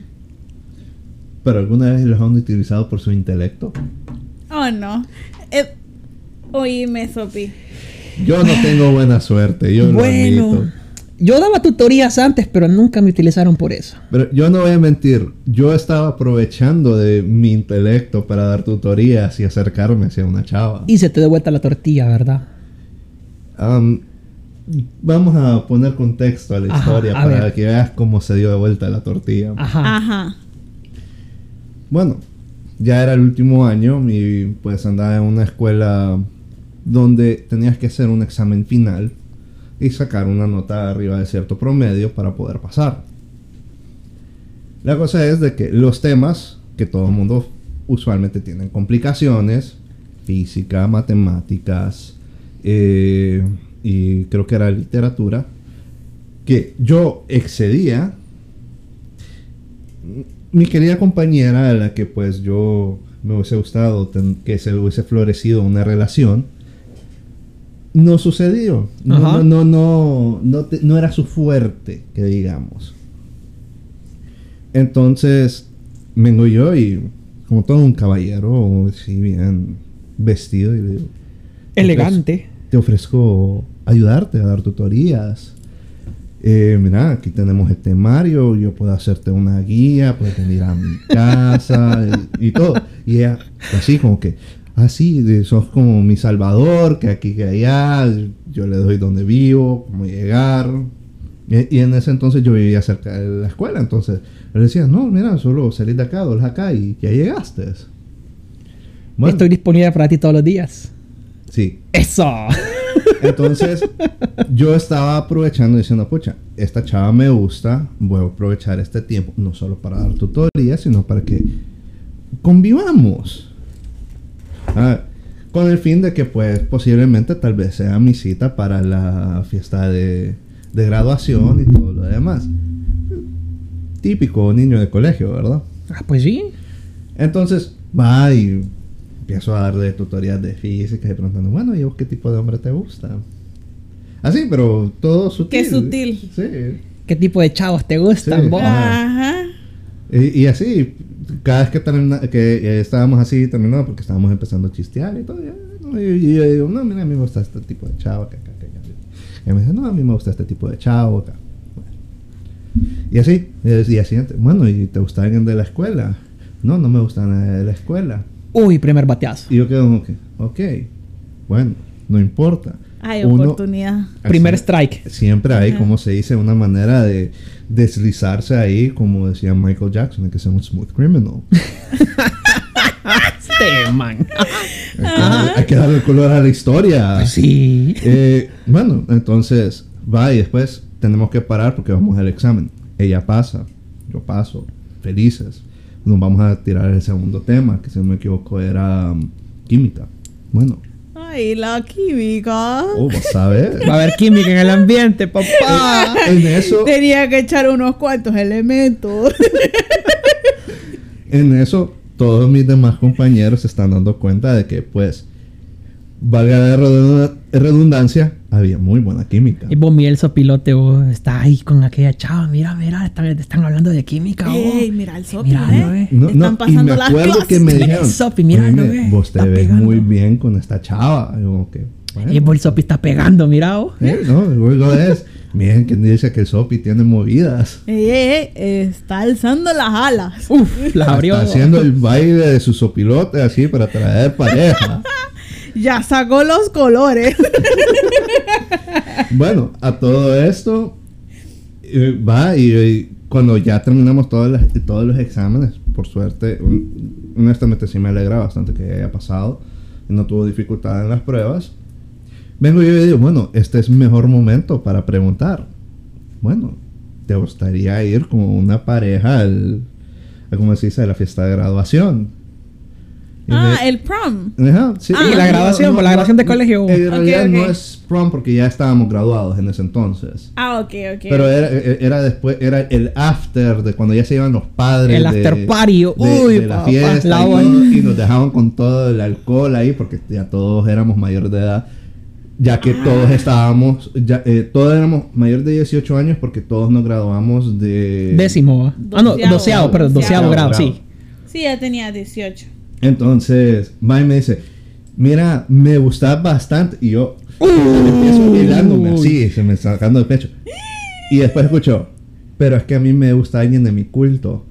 Speaker 2: ¿Pero alguna vez los han utilizado por su intelecto?
Speaker 1: No. Eh, oíme, Sopi.
Speaker 2: Yo no tengo buena suerte, yo lo
Speaker 3: Bueno,
Speaker 2: admito.
Speaker 3: yo daba tutorías antes, pero nunca me utilizaron por eso.
Speaker 2: Pero yo no voy a mentir, yo estaba aprovechando de mi intelecto para dar tutorías y acercarme hacia una chava.
Speaker 3: Y se te dio vuelta la tortilla, ¿verdad?
Speaker 2: Am, vamos a poner contexto a la
Speaker 3: Ajá,
Speaker 2: historia
Speaker 3: a
Speaker 2: para
Speaker 3: ver.
Speaker 2: que veas cómo se dio de vuelta la tortilla.
Speaker 3: Ajá.
Speaker 1: Ajá.
Speaker 2: Bueno, ya era el último año y pues andaba en una escuela donde tenías que hacer un examen final y sacar una nota arriba de cierto promedio para poder pasar. La cosa es de que los temas que todo el mundo usualmente tienen complicaciones, física, matemáticas eh, y creo que era literatura, que yo excedía mi querida compañera a la que pues yo me hubiese gustado que se hubiese florecido una relación no sucedió no no no no no, te- no era su fuerte que digamos entonces vengo yo y como todo un caballero así bien vestido y le digo
Speaker 3: Elegante.
Speaker 2: te ofrezco ayudarte a dar tutorías. Eh, mira, aquí tenemos este Mario, yo puedo hacerte una guía, puedes venir a mi casa y, y todo. Y ella, así como que, así, sos como mi salvador, que aquí, que allá, yo le doy donde vivo, cómo llegar. Y, y en ese entonces yo vivía cerca de la escuela, entonces le decía, no, mira, solo salís de acá, dos acá y ya llegaste. Bueno,
Speaker 3: Estoy disponible para ti todos los días.
Speaker 2: sí,
Speaker 3: Eso.
Speaker 2: Entonces, yo estaba aprovechando diciendo, pucha, esta chava me gusta, voy a aprovechar este tiempo, no solo para dar tutorías, sino para que convivamos. Ah, con el fin de que, pues, posiblemente tal vez sea mi cita para la fiesta de, de graduación y todo lo demás. Típico niño de colegio, ¿verdad?
Speaker 3: Ah, pues sí.
Speaker 2: Entonces, va y empiezo a darle tutorías de física y preguntando, bueno, ¿y vos qué tipo de hombre te gusta? Así, pero todo sutil.
Speaker 1: Qué sutil.
Speaker 2: Sí.
Speaker 3: ¿Qué tipo de chavos te gustan
Speaker 2: Sí.
Speaker 3: vos?
Speaker 2: Ah.
Speaker 1: Ajá.
Speaker 2: Y, y así, cada vez que, termina- que eh, estábamos así terminando, porque estábamos empezando a chistear y todo, y, yo digo, no, mira, a mí me gusta este tipo de chavo acá, acá, acá, acá. Y me dice, no, a mí me gusta este tipo de chavo acá. Bueno. Y así, y el día siguiente, bueno, ¿y te gusta alguien de la escuela? No, no me gusta nadie de la escuela.
Speaker 3: Uy, primer bateazo.
Speaker 2: Y yo quedo como que, ok, bueno, no importa.
Speaker 1: Hay
Speaker 2: Uno-
Speaker 1: oportunidad.
Speaker 3: Primer strike.
Speaker 2: Siempre hay,
Speaker 1: Ajá.
Speaker 2: como se dice, una manera de deslizarse ahí, como decía Michael Jackson, hay que ser un smooth criminal.
Speaker 3: Este man.
Speaker 2: Hay que, darle, hay que darle el color a la historia.
Speaker 3: Pues sí.
Speaker 2: Eh, bueno, entonces va y después tenemos que parar porque vamos al examen. Ella pasa, yo paso, felices. Nos vamos a tirar el segundo tema, que si no me equivoco era um, química. Bueno,
Speaker 1: Ay, la química.
Speaker 2: oh, vas a ver.
Speaker 3: Va a haber química en el ambiente, papá.
Speaker 2: En eso,
Speaker 1: Tenía que echar unos cuantos elementos.
Speaker 2: en eso, todos mis demás compañeros se están dando cuenta de que, pues, valga la redunda- redundancia, había muy buena química.
Speaker 3: Y vos, Miguel Sopilote, vos, está ahí con aquella chava. Mira, mira, están, están hablando de química, vos.
Speaker 1: Ey, mira el sopi,
Speaker 3: Míralo,
Speaker 1: ¿eh?
Speaker 3: eh.
Speaker 2: No,
Speaker 1: Están
Speaker 2: no, y
Speaker 1: pasando
Speaker 2: me
Speaker 1: las
Speaker 2: acuerdo
Speaker 1: clases.
Speaker 2: que me
Speaker 3: Mira,
Speaker 2: dijeron,
Speaker 3: Sopi, míralo,
Speaker 2: "Oíme,
Speaker 3: ve,
Speaker 2: vos te
Speaker 3: está
Speaker 2: ves
Speaker 3: pegando".
Speaker 2: muy bien con esta chava. Y yo como que, bueno,
Speaker 3: Y vos, el Sopi está pegando, mira, vos.
Speaker 2: ¿eh? No, luego es, miren quien dice que el Sopi tiene movidas.
Speaker 1: Ey, ey, ey, está alzando las alas.
Speaker 3: Uf, las abrió.
Speaker 2: Está haciendo el baile de su sopilote así para traer pareja.
Speaker 1: Ya sacó los colores.
Speaker 2: Bueno, a todo esto eh, va y, cuando ya terminamos todos los, todos los exámenes, por suerte, un- honestamente sí me alegra bastante que haya pasado y no tuvo dificultad en las pruebas. Vengo yo y digo, bueno, este es mejor momento para preguntar. Bueno, ¿te gustaría ir como una pareja al, a, ¿cómo se dice, a la fiesta de graduación?
Speaker 1: Ah,
Speaker 2: me-
Speaker 1: el prom.
Speaker 2: Ajá, sí.
Speaker 1: Ah,
Speaker 3: Y la graduación, pues, la graduación de colegio.
Speaker 2: En realidad no es prom porque ya estábamos graduados en ese entonces.
Speaker 1: Ah, ok, ok.
Speaker 2: Pero era, e, era después, era el after de cuando ya se iban los padres.
Speaker 3: El
Speaker 2: de-
Speaker 3: after party,
Speaker 2: de-
Speaker 3: uy,
Speaker 2: de la
Speaker 3: papá,
Speaker 2: fiesta
Speaker 3: la
Speaker 2: y, todo,
Speaker 3: buena.
Speaker 2: y nos dejaban con todo el alcohol ahí porque ya todos éramos mayores de edad. Ya que
Speaker 3: Ah.
Speaker 2: todos estábamos, ya, eh, todos éramos mayores de 18 años porque todos nos graduamos de...
Speaker 3: Décimo. Ah, no,
Speaker 1: Doceavo.
Speaker 3: doceavo, perdón, doceavo
Speaker 1: Doceavo
Speaker 3: grado,
Speaker 2: grado.
Speaker 3: sí.
Speaker 1: Sí, ya tenía 18.
Speaker 2: Entonces, Mike me dice, mira, me gusta bastante. Y yo
Speaker 3: Uy.
Speaker 2: empiezo hilándome así, se me está sacando el pecho. Y después escucho, pero es que a mí me gusta alguien de mi culto.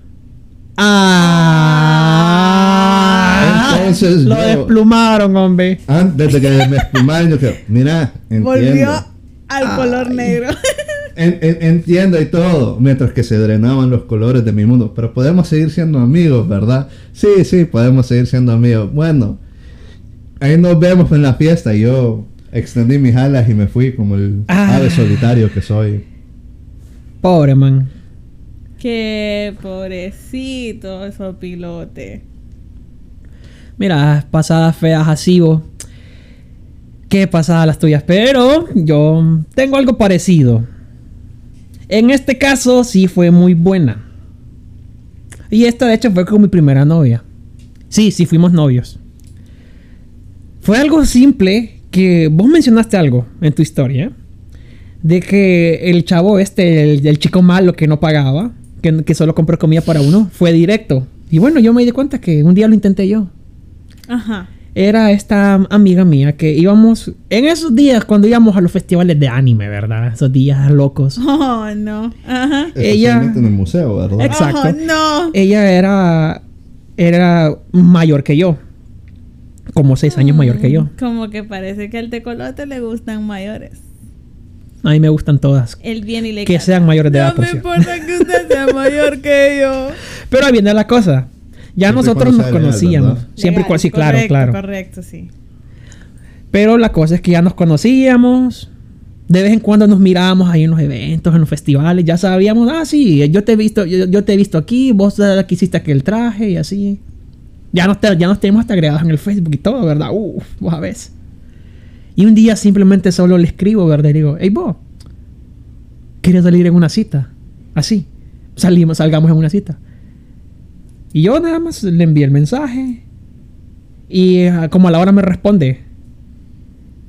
Speaker 3: Ah.
Speaker 2: Entonces,
Speaker 3: Lo
Speaker 2: yo-
Speaker 3: desplumaron, hombre.
Speaker 2: Antes de que me espumaran, yo creo, mira, entiendo.
Speaker 1: Volvió al
Speaker 3: Ay.
Speaker 1: color negro.
Speaker 2: En- en- entiendo y todo, mientras que se drenaban los colores de mi mundo. Pero podemos seguir siendo amigos, ¿verdad? Sí, sí, podemos seguir siendo amigos. Bueno, ahí nos vemos en la fiesta. Y yo extendí mis alas y me fui como el
Speaker 3: Ah.
Speaker 2: ave solitario que soy.
Speaker 3: Pobre man.
Speaker 1: Qué pobrecito esos pilote.
Speaker 3: Mira, pasadas feas así, vos. Qué pasadas las tuyas. Pero yo tengo algo parecido. En este caso sí fue muy buena. Y esta de hecho fue con mi primera novia. Sí, sí fuimos novios. Fue algo simple que vos mencionaste algo en tu historia. De que el chavo este, el, chico malo que no pagaba, que, que solo compró comida para uno, fue directo. Y bueno, yo me di cuenta que un día lo intenté yo
Speaker 1: Ajá.
Speaker 3: Era esta amiga mía que íbamos en esos días cuando íbamos a los festivales de anime, ¿verdad? Esos días locos.
Speaker 1: Oh, no. Ajá.
Speaker 3: Ella-
Speaker 2: Especialmente en el museo, ¿verdad?
Speaker 3: Ex- Exacto.
Speaker 1: Oh, no.
Speaker 3: Ella era era mayor que yo. Como seis años mayor que yo.
Speaker 1: Como que parece que al tecolote le gustan mayores.
Speaker 3: A mí me gustan todas.
Speaker 1: Él viene y le
Speaker 3: Que
Speaker 1: canta,
Speaker 3: sean mayores de
Speaker 1: No
Speaker 3: edad, por
Speaker 1: me
Speaker 3: cierto".
Speaker 1: importa que usted sea mayor que yo.
Speaker 3: Pero ahí viene la cosa. Ya
Speaker 2: Siempre
Speaker 3: nosotros nos
Speaker 2: legal,
Speaker 3: conocíamos. Siempre y
Speaker 1: Legal,
Speaker 3: sí, claro,
Speaker 1: correcto,
Speaker 3: claro.
Speaker 1: Correcto, sí.
Speaker 3: Pero la cosa es que ya nos conocíamos. De vez en cuando nos mirábamos ahí en los eventos, en los festivales. Ya sabíamos, ah, sí, yo te he visto, yo, yo te he visto aquí, vos aquí hiciste aquel traje y así. Ya nos, ya nos tenemos hasta agregados en el Facebook y todo, ¿verdad? Uf, vos a ves. Y un día simplemente solo le escribo, ¿verdad? Y digo, hey, vos, ¿quieres salir en una cita? Así. Salimos, salgamos en una cita. Y yo nada más le envié el mensaje. Y ah, como a la hora me responde,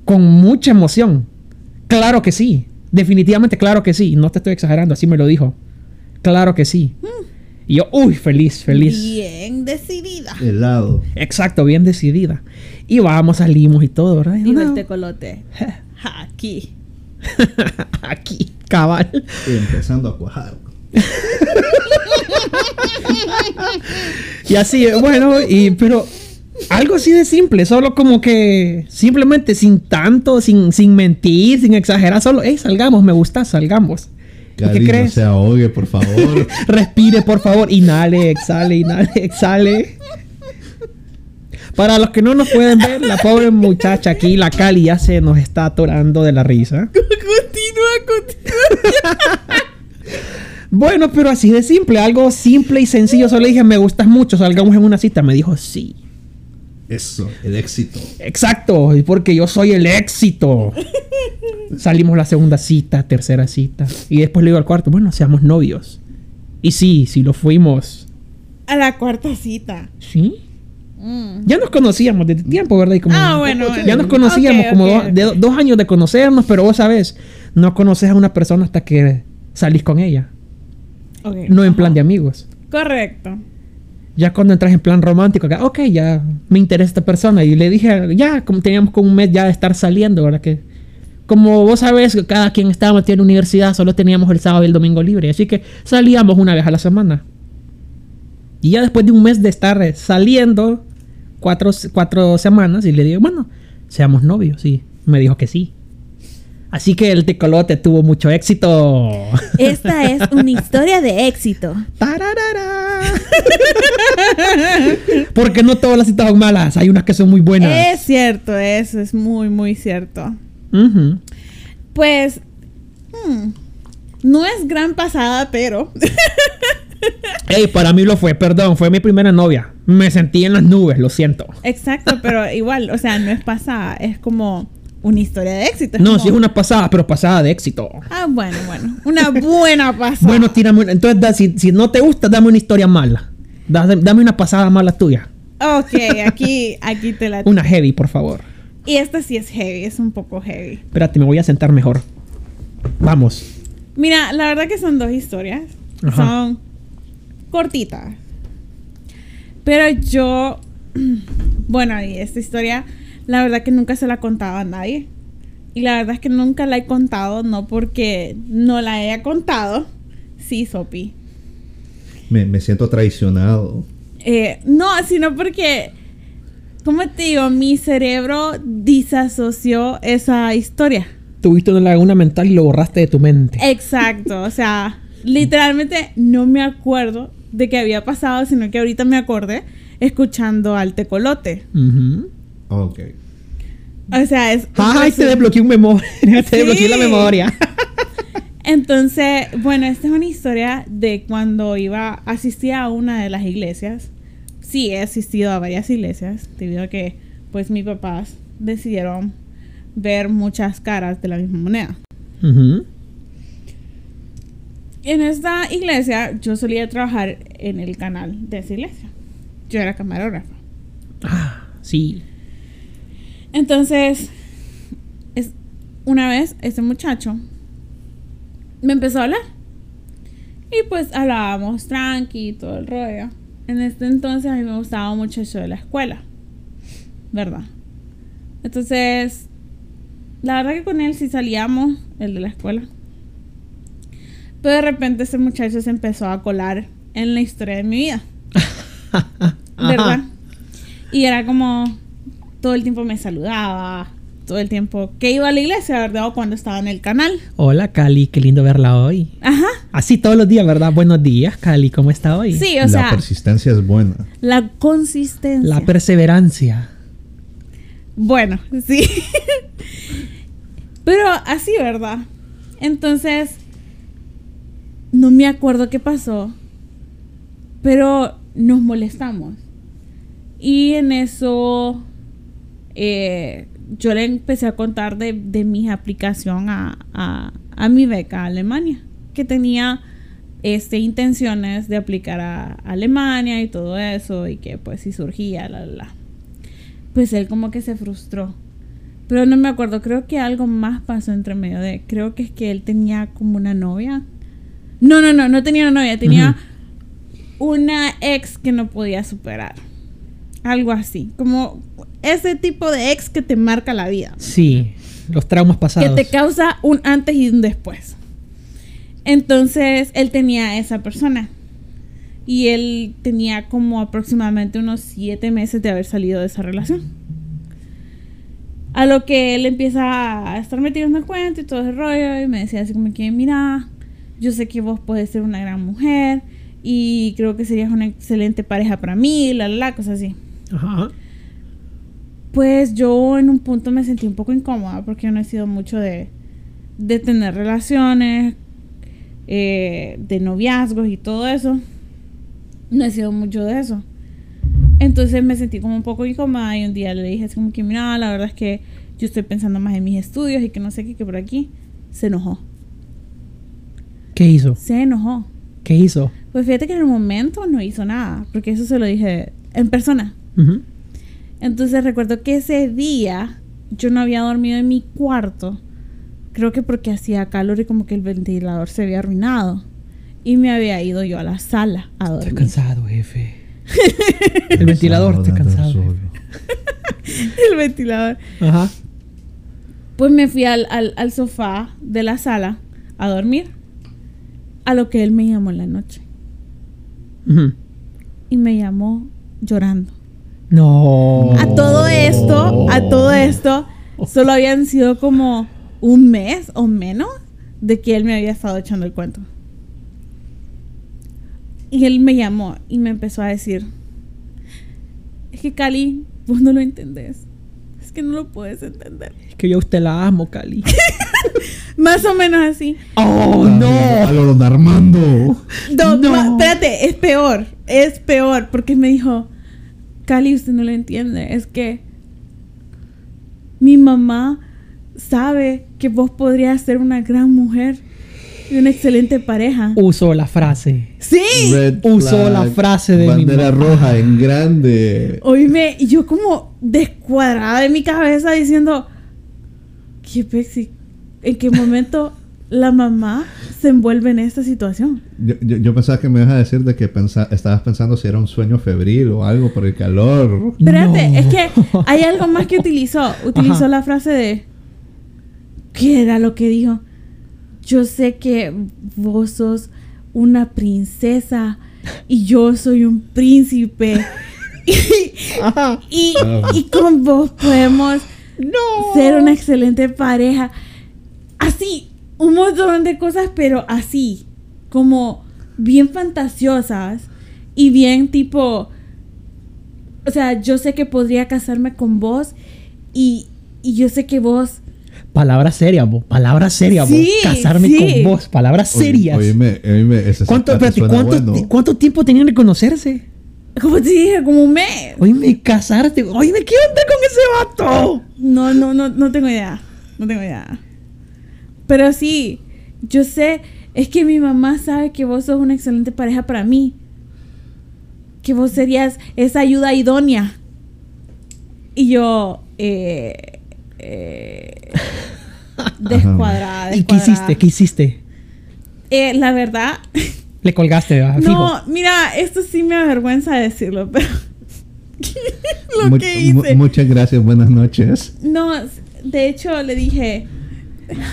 Speaker 3: con mucha emoción, claro que sí, definitivamente claro que sí, no te estoy exagerando, así me lo dijo, claro que sí. Y yo, uy, feliz, feliz.
Speaker 1: Bien decidida.
Speaker 2: Helado.
Speaker 3: Exacto, bien decidida. Y vamos, salimos y todo, ¿verdad? Y no,
Speaker 1: tecolote. Aquí.
Speaker 3: Aquí, cabal.
Speaker 2: Y empezando a cuajar.
Speaker 3: Y así, bueno, y pero algo así de simple, solo como que simplemente sin tanto, sin, sin mentir, sin exagerar, solo, hey, salgamos, me gusta, salgamos. ¿Y
Speaker 2: Cari,
Speaker 3: ¿Qué
Speaker 2: no
Speaker 3: crees?
Speaker 2: se ahogue, por favor.
Speaker 3: Respire, por favor, inhale, exhale, inhale, exhale. Para los que no nos pueden ver, la pobre muchacha aquí, la Cali, ya se nos está atorando de la risa.
Speaker 1: Continúa, continúa.
Speaker 3: Bueno, pero así de simple, algo simple y sencillo. Solo le dije, me gustas mucho, salgamos en una cita. Me dijo, sí.
Speaker 2: Eso, el éxito.
Speaker 3: Exacto, y porque yo soy el éxito. Salimos la segunda cita, tercera cita. Y después le digo al cuarto, bueno, seamos novios. Y sí, sí lo fuimos.
Speaker 1: A la cuarta cita.
Speaker 3: ¿Sí?
Speaker 1: Mm.
Speaker 3: Ya nos conocíamos desde tiempo, ¿verdad? Y como-
Speaker 1: Ah, bueno, bueno.
Speaker 3: Ya nos conocíamos como
Speaker 1: ok,
Speaker 3: dos,
Speaker 1: ok.
Speaker 3: de do- dos años de conocernos, pero vos sabes, no conoces a una persona hasta que salís con ella.
Speaker 1: Ok.
Speaker 3: No en plan de amigos.
Speaker 1: Correcto.
Speaker 3: Ya cuando entras en plan romántico, acá, ok, ya me interesa esta persona. Y le dije, ya, como teníamos como un mes ya de estar saliendo, ¿verdad? Que, como vos sabes, que cada quien estaba metido en la universidad, solo teníamos el sábado y el domingo libre. Así que salíamos una vez a la semana. Y ya después de un mes de estar eh, saliendo, cuatro, cuatro semanas, y le digo, bueno, seamos novios. Y me dijo que sí. Así que el tecolote tuvo mucho éxito.
Speaker 1: Esta es una historia de éxito.
Speaker 3: Tararara. Porque no todas las citas son malas, hay unas que son muy buenas.
Speaker 1: Es cierto, eso es muy, muy cierto.
Speaker 3: Ujú.
Speaker 1: Pues, hmm, no es gran pasada, pero
Speaker 3: Ey, para mí lo fue, perdón, fue mi primera novia. Me sentí en las nubes, lo siento.
Speaker 1: exacto, pero igual, o sea, no es pasada, es como una historia de éxito.
Speaker 3: No,
Speaker 1: como-
Speaker 3: sí es una pasada, pero pasada de éxito.
Speaker 1: Ah, bueno, bueno, una buena pasada.
Speaker 3: Bueno, tírame una- Entonces, da- si, si no te gusta, dame una historia mala. Da- dame una pasada mala tuya.
Speaker 1: Ok, aquí, aquí te la...
Speaker 3: Una heavy, por favor.
Speaker 1: Y esta sí es heavy, es un poco heavy.
Speaker 3: Espérate, me voy a sentar mejor. Vamos.
Speaker 1: Mira, la verdad que son dos historias.
Speaker 3: Ajá.
Speaker 1: Son cortitas. Pero yo, bueno, y esta historia, la verdad que nunca se la contaba a nadie. Y la verdad es que nunca la he contado, no porque no la haya contado. Sí, Sopi.
Speaker 2: Me, me siento traicionado.
Speaker 1: Eh, no, sino porque, ¿cómo te digo? Mi cerebro disasoció esa historia.
Speaker 3: Tuviste una laguna mental y lo borraste de tu mente.
Speaker 1: Exacto, o sea, literalmente no me acuerdo de qué había pasado, sino que ahorita me acordé escuchando al tecolote.
Speaker 3: Ujú.
Speaker 2: Ok.
Speaker 1: O sea, es...
Speaker 3: Ay, te desbloqueé un memoria. te
Speaker 1: Sí.
Speaker 3: desbloqueé la memoria.
Speaker 1: Entonces, bueno, esta es una historia de cuando iba, asistía a una de las iglesias. Sí, he asistido a varias iglesias, debido a que, pues, mis papás decidieron ver muchas caras de la misma moneda.
Speaker 3: Ujú.
Speaker 1: En esta iglesia, yo solía trabajar en el canal de esa iglesia. Yo era camarógrafa.
Speaker 3: Ah, sí.
Speaker 1: Entonces, es, una vez ese muchacho me empezó a hablar. Y pues hablábamos tranqui y todo el rollo. En este entonces a mí me gustaba mucho eso de la escuela. ¿Verdad? Entonces, la verdad que con él sí salíamos, el de la escuela. Pero de repente ese muchacho se empezó a colar en la historia de mi vida. ¿Verdad?
Speaker 3: Ajá.
Speaker 1: Y era como todo el tiempo me saludaba, todo el tiempo que iba a la iglesia, ¿verdad? O cuando estaba en el canal.
Speaker 3: Hola, Cali, qué lindo verla hoy.
Speaker 1: Ajá.
Speaker 3: Así todos los días, ¿verdad? Buenos días, Cali, ¿cómo está hoy?
Speaker 1: Sí, o
Speaker 2: la
Speaker 1: sea,
Speaker 2: persistencia es buena.
Speaker 1: la consistencia.
Speaker 3: La perseverancia.
Speaker 1: bueno, sí. Pero así, ¿verdad? Entonces, no me acuerdo qué pasó, pero nos molestamos. Y en eso eh, yo le empecé a contar de, de mi aplicación a, a- a mi beca a Alemania, que tenía este, intenciones de aplicar a Alemania y todo eso, y que pues si surgía, la, la, la. pues él como que se frustró. Pero no me acuerdo, creo que algo más pasó entre medio de, creo que es que él tenía como una novia. No, no, no, no tenía una novia, tenía una ex que no podía superar. Algo así, como ese tipo de ex que te marca la vida.
Speaker 3: Sí, los traumas pasados.
Speaker 1: Que te causa un antes y un después. Entonces, él tenía a esa persona. Y él tenía como aproximadamente unos siete meses de haber salido de esa relación. A lo que él empieza a estar metido en el cuento y todo ese rollo. Y me decía así como que, mira, yo sé que vos podés ser una gran mujer. Y creo que serías una excelente pareja para mí, la, la, la, cosas así.
Speaker 3: Ajá.
Speaker 1: Pues yo en un punto me sentí un poco incómoda porque yo no he sido mucho de, de tener relaciones, eh, de noviazgos y todo eso. No he sido mucho de eso. Entonces me sentí como un poco incómoda y un día le dije así como que, mira, la verdad es que yo estoy pensando más en mis estudios y que no sé qué, que por aquí. Se enojó.
Speaker 3: ¿Qué hizo?
Speaker 1: Se enojó.
Speaker 3: ¿Qué hizo?
Speaker 1: Pues fíjate que en el momento no hizo nada, porque eso se lo dije en persona. Entonces recuerdo que ese día yo no había dormido en mi cuarto. Creo que porque hacía calor y como que el ventilador se había arruinado. Y me había ido yo a la sala a
Speaker 3: Estoy
Speaker 1: dormir.
Speaker 3: cansado, jefe. El ventilador, estoy
Speaker 2: Andar
Speaker 3: cansado.
Speaker 1: el ventilador.
Speaker 3: Ajá.
Speaker 1: Pues me fui al, al, al sofá de la sala a dormir. A lo que él me llamó en la noche. Y me llamó llorando.
Speaker 3: No.
Speaker 1: A todo esto, a todo esto, solo habían sido como un mes o menos de que él me había estado echando el cuento. Y él me llamó y me empezó a decir, es que Cali, vos no lo entendés. Es que no lo puedes entender.
Speaker 3: Es que yo a usted la amo, Cali.
Speaker 1: Más o menos así.
Speaker 3: ¡Oh,
Speaker 2: A
Speaker 3: no!
Speaker 2: lo don Armando.
Speaker 1: No,
Speaker 3: No.
Speaker 1: ma- espérate, es peor, es peor, porque me dijo, Cali, usted no lo entiende, es que mi mamá sabe que vos podrías ser una gran mujer y una excelente pareja.
Speaker 3: Usó la frase.
Speaker 1: Sí,
Speaker 2: Red
Speaker 3: Usó
Speaker 2: flag,
Speaker 3: la frase de mi
Speaker 2: bandera
Speaker 3: mamá.
Speaker 2: roja en grande.
Speaker 1: oíme, y yo como descuadrada de mi cabeza diciendo, ¿qué pexi? ¿En qué momento la mamá se envuelve en esta situación?
Speaker 2: Yo, yo, yo pensaba que me ibas a decir de que pensa- estabas pensando si era un sueño febril o algo por el calor.
Speaker 1: Espérate,
Speaker 3: No.
Speaker 1: es que hay algo más que utilizó. Utilizó
Speaker 3: Ajá.
Speaker 1: la frase de. ¿Qué era lo que dijo? Yo sé que vos sos una princesa y yo soy un príncipe. Y,
Speaker 3: Ajá.
Speaker 1: y, y con vos podemos
Speaker 3: No.
Speaker 1: ser una excelente pareja. Así, un montón de cosas, pero así, como bien fantasiosas y bien tipo, o sea, yo sé que podría casarme con vos y, y yo sé que vos,
Speaker 3: Palabra seria, vos. Palabra seria, vos.
Speaker 1: Sí,
Speaker 3: Casarme
Speaker 1: sí.
Speaker 3: con vos. Palabras serias.
Speaker 2: Oíme, oíme, ese
Speaker 3: ¿Cuánto, espérate,
Speaker 2: suena
Speaker 3: ¿cuánto,
Speaker 2: bueno.
Speaker 3: ti- cuánto tiempo tenían de conocerse?
Speaker 1: como te dije, como un mes.
Speaker 3: Oíme, casarte. Oíme, ¿qué onda con ese vato?
Speaker 1: No, no, no, no tengo idea. No tengo idea. Pero sí, yo sé, es que mi mamá sabe que vos sos una excelente pareja para mí. Que vos serías esa ayuda idónea. Y yo, eh, eh, descuadrada,
Speaker 3: ¿Y qué
Speaker 1: descuadrada.
Speaker 3: hiciste? ¿Qué hiciste?
Speaker 1: Eh, la verdad,
Speaker 3: Le colgaste, ¿verdad? Fijo.
Speaker 1: no, mira, esto sí me avergüenza decirlo, pero lo
Speaker 2: Mu-
Speaker 1: que hice.
Speaker 2: muchas gracias, buenas noches.
Speaker 1: No, de hecho le dije,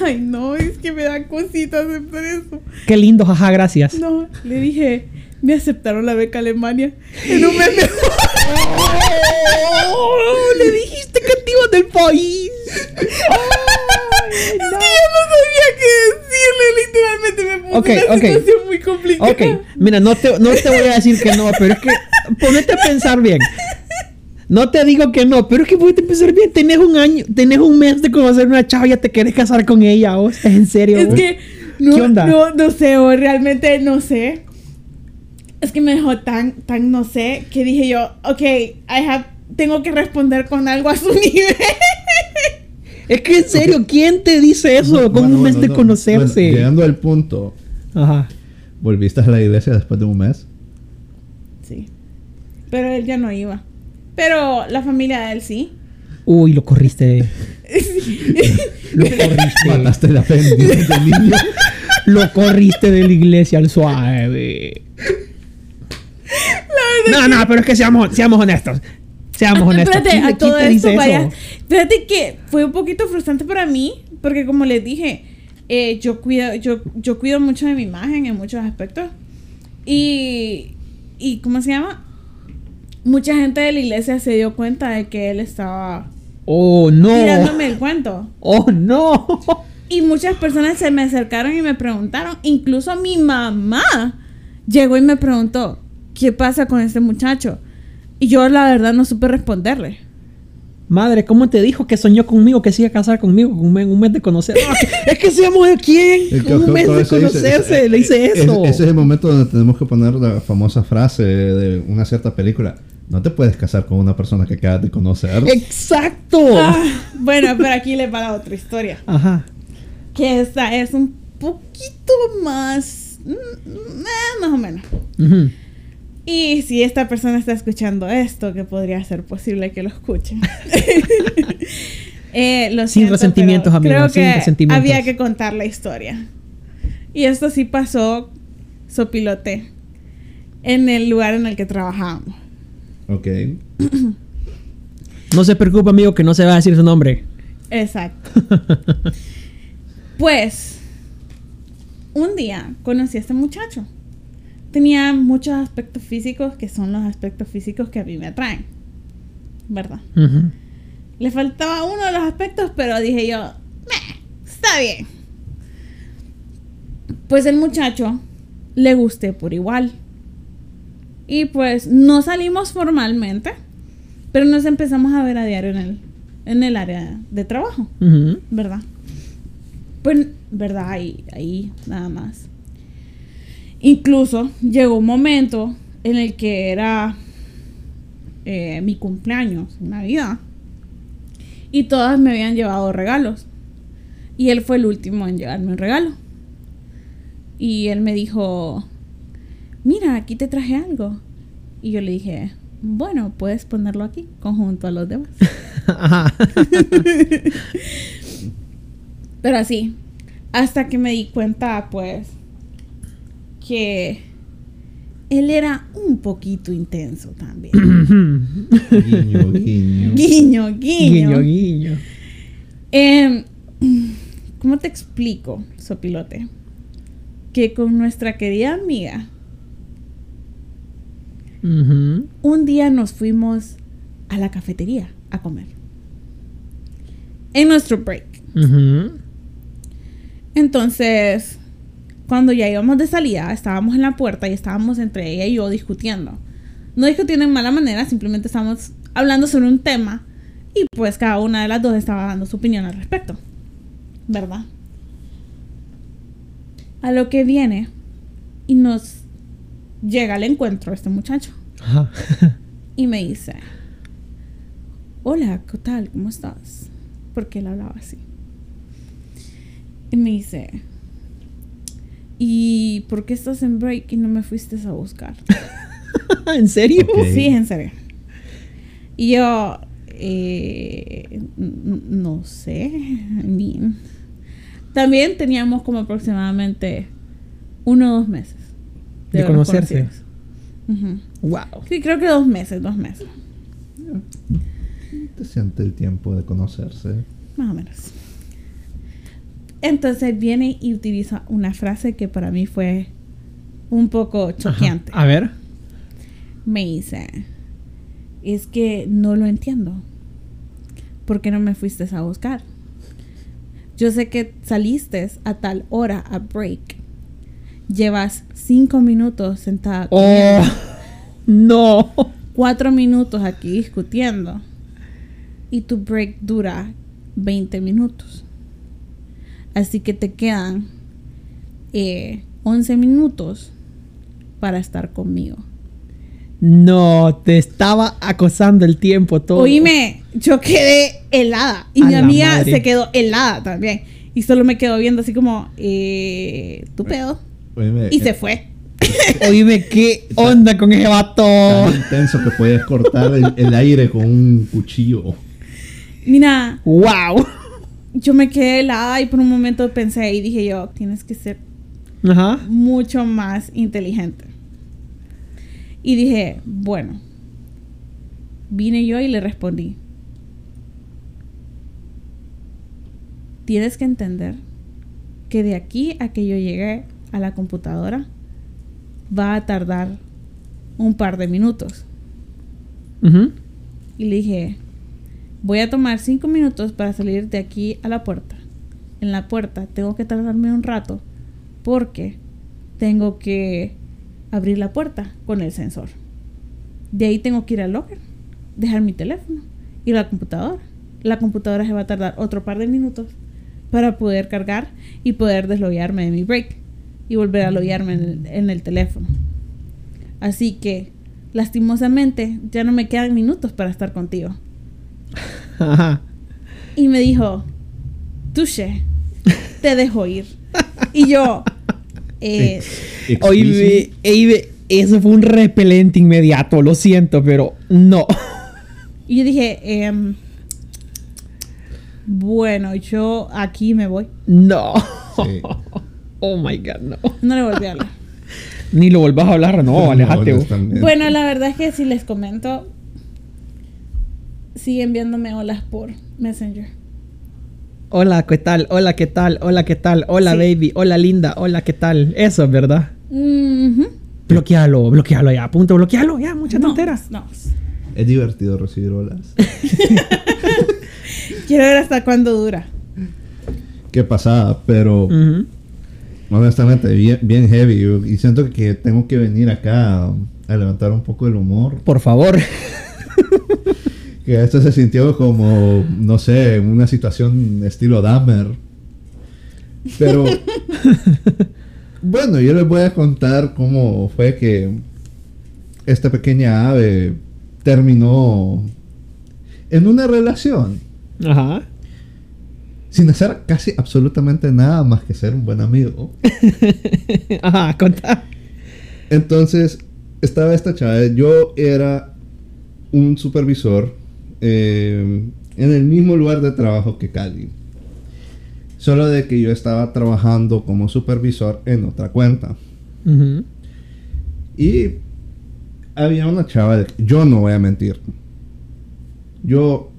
Speaker 1: ay no, es que me da cosita aceptar eso.
Speaker 3: Qué lindo, jaja, gracias.
Speaker 1: No, le dije, me aceptaron la beca a Alemania. En un mes me
Speaker 3: Oh, le dijiste ibas del país.
Speaker 1: Es que yo no sabía qué decirle, literalmente me puse
Speaker 3: Ok,
Speaker 1: en una situación muy complicada.
Speaker 3: Ok, mira, no te, no te voy a decir que no, pero es que ponete a pensar bien. No te digo que no, pero es que a pensar bien. Tenés un año, tenés un mes de conocer una chava y ya te querés casar con ella, ¿o? ¿Es en serio?
Speaker 1: Es
Speaker 3: vos?
Speaker 1: que no,
Speaker 3: ¿Qué onda?
Speaker 1: no, no sé, o realmente no sé. Es que me dejó tan, tan no sé, que dije yo, ok, I have, tengo que responder con algo a su nivel.
Speaker 3: Es que en serio, ¿quién te dice eso con
Speaker 2: Bueno,
Speaker 3: un mes
Speaker 2: bueno,
Speaker 3: de
Speaker 2: no.
Speaker 3: conocerse?
Speaker 2: Bueno, llegando al punto,
Speaker 3: Ajá.
Speaker 2: ¿volviste a la iglesia después de un mes?
Speaker 1: Sí. Pero él ya no iba. Pero la familia de él sí.
Speaker 3: Uy, lo corriste. lo corriste.
Speaker 2: Mataste la fe del niño.
Speaker 3: Lo corriste de la iglesia al suave. No, no, pero es que seamos, seamos honestos. Seamos honestos.
Speaker 1: Espérate,
Speaker 3: ¿Quién-
Speaker 1: a todo
Speaker 3: te dice
Speaker 1: esto,
Speaker 3: eso?
Speaker 1: vaya. Fíjate que fue un poquito frustrante para mí, porque como les dije, eh, yo, cuido, yo, yo cuido mucho de mi imagen en muchos aspectos. Y, y, ¿cómo se llama? Mucha gente de la iglesia se dio cuenta de que él estaba
Speaker 3: Oh, no.
Speaker 1: tirándome el cuento.
Speaker 3: Oh, no.
Speaker 1: Y muchas personas se me acercaron y me preguntaron, incluso mi mamá llegó y me preguntó, ¿qué pasa con este muchacho? Y yo la verdad no supe responderle.
Speaker 3: Madre, ¿cómo te dijo que soñó conmigo que se iba a casar conmigo con un mes, un mes de conocer? No, que- es que seamos de quién. Un mes de
Speaker 2: dice-
Speaker 3: conocerse. Le hice
Speaker 2: es-
Speaker 3: eso.
Speaker 2: ese es el momento donde tenemos que poner la famosa frase de una cierta película. No te puedes casar con una persona que acabas de conocer.
Speaker 3: Exacto.
Speaker 1: Ah, bueno, pero aquí les va la otra historia.
Speaker 3: Ajá.
Speaker 1: Que esta es un poquito más... mm, eh, más o menos. Y si esta persona está escuchando esto, que podría ser posible que lo escuche. Eh, lo
Speaker 3: Sin
Speaker 1: siento,
Speaker 3: resentimientos, amigos,
Speaker 1: Creo
Speaker 3: sin
Speaker 1: que
Speaker 3: resentimientos.
Speaker 1: había que contar la historia. Y esto sí pasó sopilote en el lugar en el que trabajábamos.
Speaker 2: Ok.
Speaker 3: No se preocupe, amigo, que no se va a decir su nombre.
Speaker 1: Exacto. Pues, un día conocí a este muchacho. Tenía muchos aspectos físicos que son los aspectos físicos que a mí me atraen. ¿Verdad? Le faltaba uno de los aspectos, pero dije yo, "Meh, está bien. Pues el muchacho le gusté por igual. Y pues no salimos formalmente, pero nos empezamos a ver a diario en el, en el área de trabajo. ¿verdad? Pues, ¿verdad? Ahí, ahí, nada más. Incluso llegó un momento en el que era eh, mi cumpleaños, Navidad. Y todas me habían llevado regalos. Y él fue el último en llevarme un regalo. Y él me dijo, mira, aquí te traje algo. Y yo le dije, bueno, puedes ponerlo aquí, conjunto a los demás. Pero así, hasta que me di cuenta, pues, que él era un poquito intenso también.
Speaker 2: Guiño, guiño.
Speaker 1: guiño, guiño.
Speaker 3: guiño, guiño.
Speaker 1: Em, ¿Cómo te explico, Sopilote? Que con nuestra querida amiga, Un día nos fuimos a la cafetería a comer. En nuestro break. Entonces, cuando ya íbamos de salida, estábamos en la puerta y estábamos entre ella y yo discutiendo. No discutiendo en mala manera, simplemente estábamos hablando sobre un tema y pues cada una de las dos estaba dando su opinión al respecto. ¿Verdad? A lo que viene y nos llega al encuentro este muchacho
Speaker 3: Ajá.
Speaker 1: y me dice, hola, ¿qué tal? ¿Cómo estás? Porque él hablaba así. Y me dice, ¿y por qué estás en break y no me fuiste a buscar?
Speaker 3: ¿En serio?
Speaker 2: Ok.
Speaker 1: Sí, en serio. Y yo, eh, no sé. I mean, también teníamos como aproximadamente uno o dos meses
Speaker 3: De conocerse. Wow.
Speaker 1: Sí, creo que dos meses, dos meses.
Speaker 2: Te siente el tiempo de conocerse.
Speaker 1: Más o menos. Entonces viene y utiliza una frase que para mí fue un poco choqueante.
Speaker 3: A ver.
Speaker 1: Me dice, es que no lo entiendo. ¿Por qué no me fuiste a buscar? Yo sé que saliste a tal hora a break. Llevas cinco minutos sentada
Speaker 3: Oh. No.
Speaker 1: cuatro minutos aquí discutiendo y tu break dura 20 minutos. Así que te quedan eh, 11 minutos para estar conmigo.
Speaker 3: No, te estaba acosando el tiempo todo.
Speaker 1: Oíme, yo quedé helada y
Speaker 3: A
Speaker 1: mi amiga
Speaker 3: madre.
Speaker 1: se quedó helada también. Y solo me quedó viendo así como, eh, tu pedo.
Speaker 2: Oíme,
Speaker 1: Y se
Speaker 2: eh,
Speaker 1: fue.
Speaker 3: Oíme, ¿qué onda con ese vato?
Speaker 2: Tan intenso que puedes cortar el, el aire con un cuchillo.
Speaker 1: Mira,
Speaker 3: ¡Wow!
Speaker 1: yo me quedé helada y por un momento pensé y dije yo, tienes que ser
Speaker 3: Ajá.
Speaker 1: mucho más inteligente. Y dije, bueno, vine yo y le respondí, tienes que entender que de aquí a que yo llegue a la computadora va a tardar un par de minutos. Y le dije, voy a tomar cinco minutos para salir de aquí a la puerta. En la puerta tengo que tardarme un rato porque tengo que abrir la puerta con el sensor. De ahí tengo que ir al locker, dejar mi teléfono y la computadora. La computadora se va a tardar otro par de minutos para poder cargar y poder desloguearme de mi break y volver a loguearme en el, en el teléfono. Así que, lastimosamente, ya no me quedan minutos para estar contigo.
Speaker 3: Ajá.
Speaker 1: Y me dijo, touché, te dejo ir. Y yo, eh,
Speaker 3: eso fue un repelente inmediato, lo siento, pero no.
Speaker 1: y yo dije, em, bueno, yo aquí me voy.
Speaker 3: No.
Speaker 2: Sí.
Speaker 3: Oh my god, no.
Speaker 1: No le volví a hablar.
Speaker 3: Ni lo vuelvas a hablar, no, alejate. vos.
Speaker 1: Bueno, la verdad es que si les comento, siguen viéndome olas por Messenger.
Speaker 3: Hola, ¿qué tal? Hola, ¿qué tal? Hola, ¿qué tal? Hola,
Speaker 1: Sí.
Speaker 3: baby. Hola, linda. Hola, ¿qué tal? Eso es verdad.
Speaker 1: Ujú.
Speaker 3: Bloquealo, bloquealo ya. Punto, bloquealo ya. Mucha
Speaker 1: No,
Speaker 3: tontera.
Speaker 1: no.
Speaker 2: Es divertido recibir olas.
Speaker 1: Quiero ver hasta cuándo dura.
Speaker 2: Qué pasada, pero. Honestamente, bien, bien heavy. yo- Y siento que tengo que venir acá a levantar un poco el humor.
Speaker 3: Por favor.
Speaker 2: Que esto se sintió como, no sé, una situación estilo Dahmer. Pero, bueno, yo les voy a contar cómo fue que esta pequeña ave terminó en una relación
Speaker 3: Ajá.
Speaker 2: Sin hacer casi absolutamente nada más que ser un buen amigo.
Speaker 3: Ajá, contá.
Speaker 2: Entonces, estaba esta chava. Yo era un supervisor eh, en el mismo lugar de trabajo que Cali. Solo de que yo estaba trabajando como supervisor en otra cuenta. Y había una chava, de- yo no voy a mentir. Yo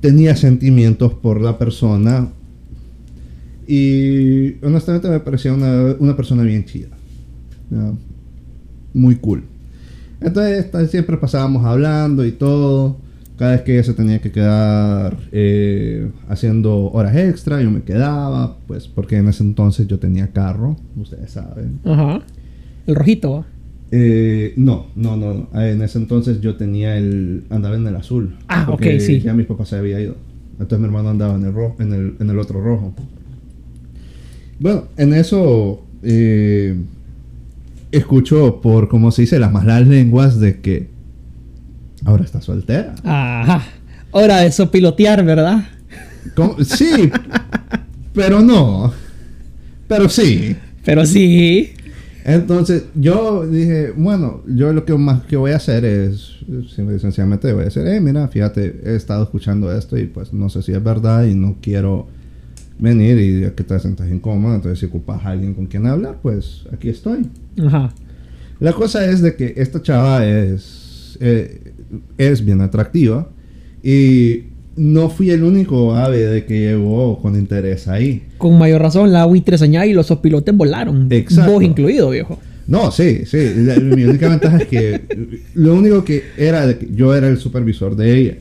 Speaker 2: tenía sentimientos por la persona y honestamente me parecía una, una persona bien chida. Muy cool. Entonces siempre pasábamos hablando y todo. Cada vez que ella se tenía que quedar eh, haciendo horas extra, yo me quedaba, pues porque en ese entonces yo tenía carro, ustedes saben.
Speaker 3: Ajá. El rojito.
Speaker 2: No, no, no, no. Ah, En ese entonces yo tenía el. andaba en el azul.
Speaker 3: Ah,
Speaker 2: porque
Speaker 3: ok, sí.
Speaker 2: Ya mis papás se había ido. Entonces mi hermano andaba en el rojo, en el, en el otro rojo. Bueno, en eso eh, escucho por, como se dice, las malas lenguas de que ahora está soltera.
Speaker 3: Ajá. Hora de sopilotear, ¿verdad?
Speaker 2: ¿Cómo? Sí, pero no. Pero sí.
Speaker 3: Pero sí.
Speaker 2: Entonces yo dije, bueno, yo lo que más que voy a hacer es, sencillamente voy a decir, eh, mira, fíjate, he estado escuchando esto y pues no sé si es verdad y no quiero venir y que te sientas incómodo, entonces si ocupas a alguien con quien hablar, pues aquí estoy.
Speaker 3: Ajá.
Speaker 2: La cosa es de que esta chava es, eh, es bien atractiva y no fui el único ave de que llegó con interés ahí.
Speaker 3: Con mayor razón, la buitre señal y los sopilotes volaron.
Speaker 2: Exacto.
Speaker 3: Vos incluido, viejo.
Speaker 2: No, sí, sí. La- mi única ventaja es que lo único que era de que yo era el supervisor de ella.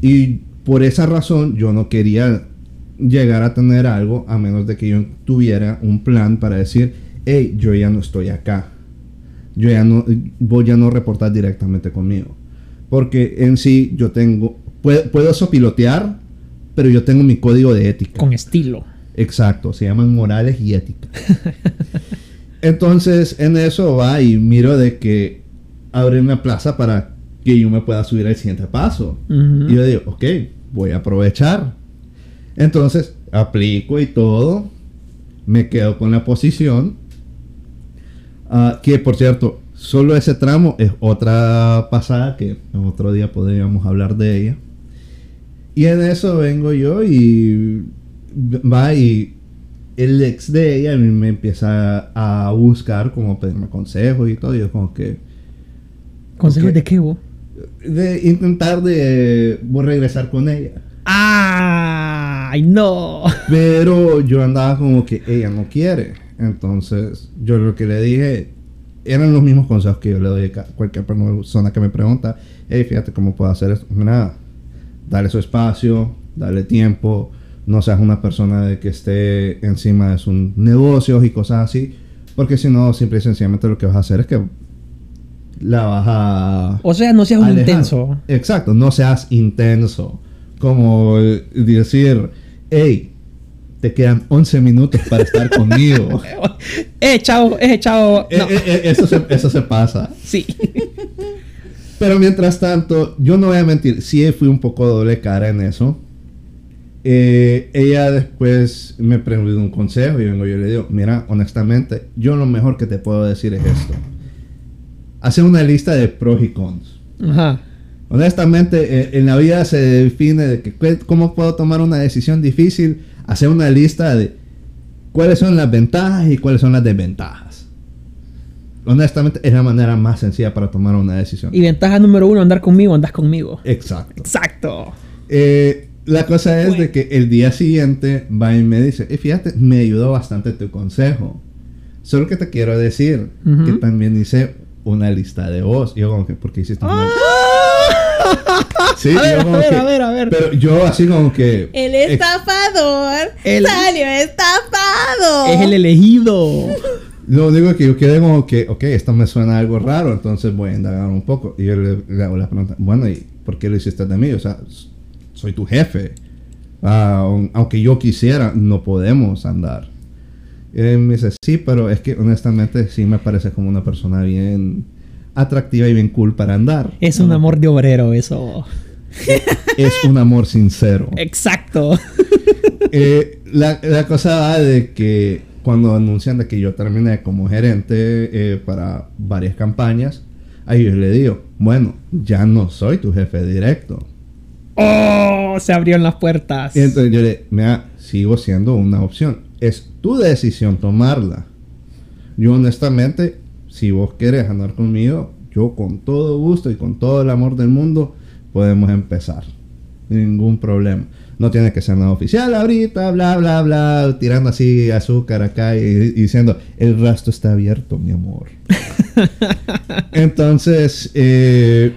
Speaker 2: Y por esa razón yo no quería llegar a tener algo a menos de que yo tuviera un plan para decir, hey, yo ya no estoy acá. Yo ya no, voy a no reportar directamente conmigo. Porque en sí yo tengo, puedo, puedo sopilotear, pero yo tengo mi código de ética.
Speaker 3: Con estilo.
Speaker 2: Exacto, se llaman morales y ética. Entonces, en eso va y miro de que abre una plaza para que yo me pueda subir al siguiente paso. Y yo digo, ok, voy a aprovechar. Entonces, aplico y todo. Me quedo con la posición. Ah, que por cierto, solo ese tramo es otra pasada que en otro día podríamos hablar de ella. Y en eso vengo yo y va y el ex de ella me empieza a buscar como pedirme consejos y todo. Y yo como que
Speaker 3: ¿Consejos de qué, vos?
Speaker 2: de intentar de voy a regresar con ella.
Speaker 3: ¡Ay, no!
Speaker 2: Pero yo andaba como que ella no quiere. Entonces, yo lo que le dije eran los mismos consejos que yo le doy a cualquier persona que me pregunta. Hey, fíjate cómo puedo hacer esto. Mira, dale su espacio, dale tiempo. No seas una persona de que esté encima de sus negocios y cosas así. Porque si no, simple y sencillamente lo que vas a hacer es que la vas a
Speaker 3: O sea, no seas un
Speaker 2: alejar.
Speaker 3: intenso.
Speaker 2: Exacto, no seas intenso. Como decir, hey, te quedan 11 minutos para estar conmigo.
Speaker 3: eh, chao, eh, chao.
Speaker 2: Eh,
Speaker 3: No.
Speaker 2: eh, eh, eso, se, eso se pasa.
Speaker 3: Sí.
Speaker 2: Pero mientras tanto, yo no voy a mentir, sí fui un poco doble cara en eso. Eh, ella después me preguntó un consejo y vengo yo le digo, mira, honestamente, yo lo mejor que te puedo decir es esto. Hacer una lista de pros y cons.
Speaker 3: Ajá.
Speaker 2: Honestamente, eh, en la vida se define de que cómo puedo tomar una decisión difícil, hacer una lista de cuáles son las ventajas y cuáles son las desventajas. Honestamente, es la manera más sencilla para tomar una decisión.
Speaker 3: Y ventaja número uno, andar conmigo, andas conmigo.
Speaker 2: Exacto.
Speaker 3: Exacto.
Speaker 2: Eh, la cosa es
Speaker 1: Bueno.
Speaker 2: de que el día siguiente va y me dice, "Eh, fíjate, me ayudó bastante tu consejo. Solo que te quiero decir que también hice una lista de voz. Y yo como que, ¿por qué hiciste una? Sí,
Speaker 3: a ver,
Speaker 2: yo
Speaker 3: a ver,
Speaker 2: que-
Speaker 3: a ver, a ver.
Speaker 2: Pero yo así como que...
Speaker 1: El estafador
Speaker 3: El-
Speaker 1: salió estafado.
Speaker 3: Es el elegido.
Speaker 2: Lo único que yo quedé como que, ok, esto me suena algo raro, entonces voy a indagar un poco. Y yo le, le hago la pregunta, bueno, ¿y por qué lo hiciste de mí? O sea, soy tu jefe. Ah, aun- aunque yo quisiera, no podemos andar. Y él me dice, sí, pero es que honestamente sí me parece como una persona bien atractiva y bien cool para andar.
Speaker 3: Es un amor de obrero, eso.
Speaker 2: Es un amor sincero.
Speaker 3: Exacto.
Speaker 2: Eh, la, la cosa va de que cuando anuncian de que yo terminé como gerente eh, para varias campañas, ahí yo le digo, bueno, ya no soy tu jefe directo.
Speaker 3: Oh, se abrieron las puertas.
Speaker 2: Y entonces yo le mira, sigo siendo una opción. Es tu decisión tomarla. Yo honestamente, si vos querés andar conmigo, yo con todo gusto y con todo el amor del mundo, podemos empezar. Ningún problema. No tiene que ser nada oficial ahorita, bla, bla, bla, tirando así azúcar acá y, y diciendo, el rastro está abierto, mi amor. Entonces, eh,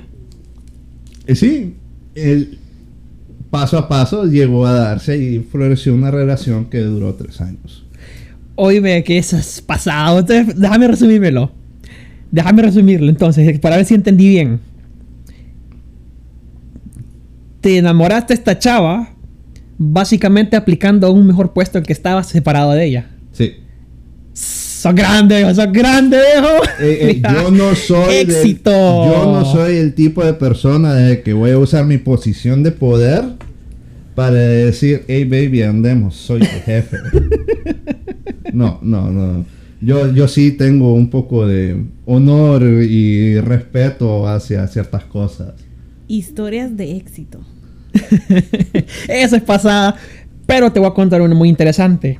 Speaker 2: eh, sí, el, paso a paso llegó a darse y floreció una relación que duró tres años.
Speaker 3: Oíme eso es pasado. Entonces, déjame resumírmelo. Déjame resumirlo entonces, para ver si entendí bien. Te enamoraste de esta chava, básicamente aplicando a un mejor puesto el que estabas separado de ella.
Speaker 2: Sí.
Speaker 3: ¡Sos grande, viejo! ¡Sos grande, viejo!
Speaker 2: Eh, eh, yo no soy del-
Speaker 3: ¡Éxito!
Speaker 2: yo no soy el tipo de persona de que voy a usar mi posición de poder para decir, hey baby, andemos, soy tu jefe. no, no, no. Yo, yo sí tengo un poco de honor y respeto hacia ciertas cosas.
Speaker 1: Historias de éxito.
Speaker 3: Eso es pasada. Pero te voy a contar una muy interesante.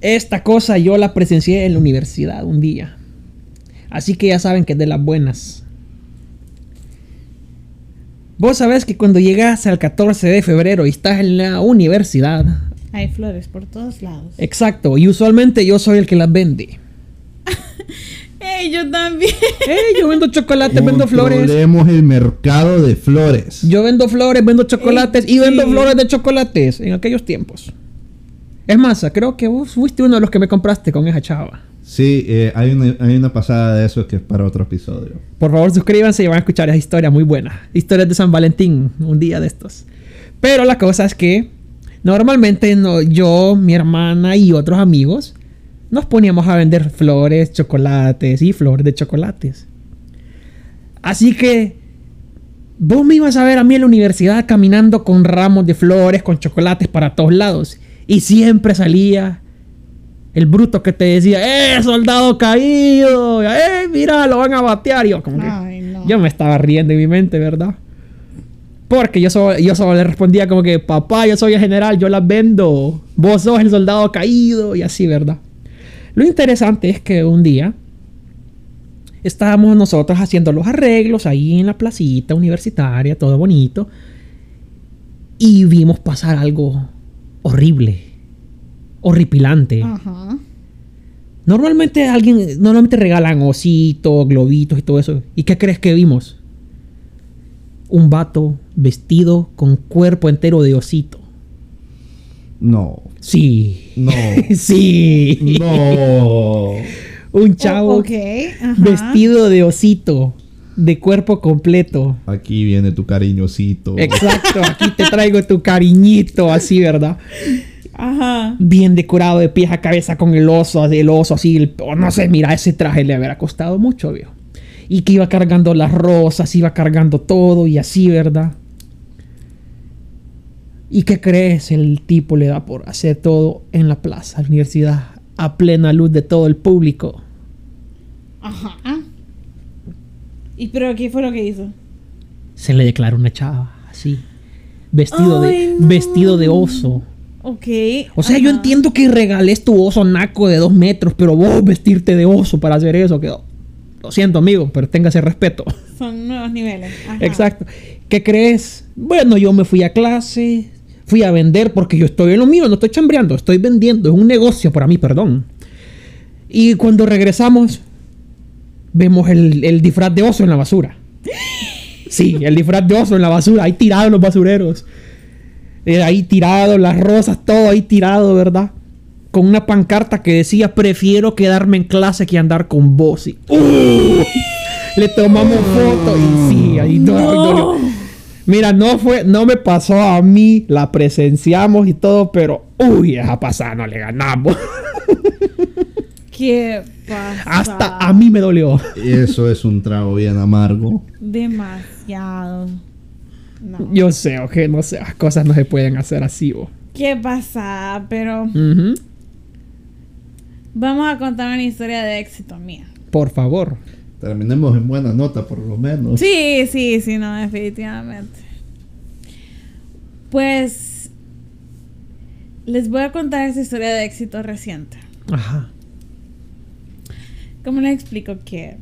Speaker 3: Esta cosa yo la presencié en la universidad un día. Así que ya saben que es de las buenas. Vos sabés que cuando llegas al 14 de febrero y estás en la universidad.
Speaker 1: Hay flores por todos lados.
Speaker 3: Exacto. Y usualmente yo soy el que las vende.
Speaker 1: ¡Ey, yo también!
Speaker 3: Eh, yo vendo chocolates, vendo flores.
Speaker 2: Controlemos el mercado de flores.
Speaker 3: Yo vendo flores, vendo chocolates y vendo
Speaker 1: sí.
Speaker 3: flores de chocolates en aquellos tiempos. Es más, creo que vos fuiste uno de los que me compraste con esa chava.
Speaker 2: Sí, eh, hay, una, hay una pasada de eso que es para otro episodio.
Speaker 3: Por favor, suscríbanse y van a escuchar esa historia muy buena. Historias de San Valentín, un día de estos. Pero la cosa es que normalmente no, yo, mi hermana y otros amigos nos poníamos a vender flores, chocolates y flores de chocolates. Así que vos me ibas a ver a mí en la universidad caminando con ramos de flores, con chocolates para todos lados. Y siempre salía El bruto que te decía, ¡eh, soldado caído! ¡eh, mira, lo van a batear! Y yo, como que-
Speaker 1: no.
Speaker 3: yo me estaba riendo en mi mente, ¿verdad? Porque yo solo, yo solo le respondía como que, papá, yo soy el general, yo las vendo. Vos sos el soldado caído y así, ¿verdad? Lo interesante es que un día estábamos nosotros haciendo los arreglos ahí en la placita universitaria, todo bonito. Y vimos pasar algo horrible, horripilante.
Speaker 1: Ajá.
Speaker 3: Normalmente alguien, normalmente regalan ositos, globitos y todo eso. ¿Y qué crees que vimos? Un vato vestido con cuerpo entero de osito.
Speaker 2: No.
Speaker 3: Sí.
Speaker 2: No.
Speaker 3: sí.
Speaker 2: No.
Speaker 3: Un chavo vestido de osito, de cuerpo completo.
Speaker 2: Aquí viene tu cariñosito.
Speaker 3: Exacto, aquí te traigo tu cariñito, así, ¿verdad?
Speaker 1: Ajá.
Speaker 3: Bien decorado de pies a cabeza con el oso, el oso así, el- oh, no sé, mira, ese traje le habrá costado mucho, viejo. Y que iba cargando las rosas, iba cargando todo y así, ¿verdad? ¿Y qué crees? El tipo le da por hacer todo en la plaza, la universidad, a plena luz de todo el público.
Speaker 1: Ajá. ¿Y pero qué fue lo que hizo?
Speaker 3: Se le declara una chava, así. Vestido,
Speaker 1: Ay,
Speaker 3: de,
Speaker 1: no.
Speaker 3: vestido de oso.
Speaker 1: Ok.
Speaker 3: O sea, yo entiendo que regales tu oso naco de dos metros, pero vos vestirte de oso para hacer eso, que lo siento, amigo, pero téngase respeto.
Speaker 1: Son nuevos niveles. Ajá.
Speaker 3: Exacto. ¿Qué crees? Bueno, yo me fui a clase, fui a vender porque yo estoy en lo mío, no estoy chambreando, estoy vendiendo, es un negocio para mí, perdón. Y cuando regresamos, vemos el, el disfraz de oso en la basura. Sí, el disfraz de oso en la basura, ahí tirado en los basureros. Eh, ahí tirado, las rosas, todo ahí tirado, ¿verdad? Con una pancarta que decía, prefiero quedarme en clase que andar con vos. Y, ¡uh! Le tomamos foto y sí, ahí no, ahí dolió. Mira, no fue, no me pasó a mí, la presenciamos y todo, pero uy, esa pasada no le ganamos.
Speaker 1: ¿Qué pasa?
Speaker 3: Hasta a mí me dolió.
Speaker 2: Y eso es un trago bien amargo.
Speaker 1: Demasiado. No.
Speaker 3: Yo sé, ok, no sé, las cosas no se pueden hacer así, bo.
Speaker 1: ¿Qué pasa? Pero vamos a contar una historia de éxito mía.
Speaker 3: Por favor.
Speaker 2: Terminemos en buena nota, por lo menos.
Speaker 1: Sí, sí, sí, no, definitivamente. Pues les voy a contar esa historia de éxito reciente.
Speaker 3: Ajá.
Speaker 1: ¿Cómo les explico que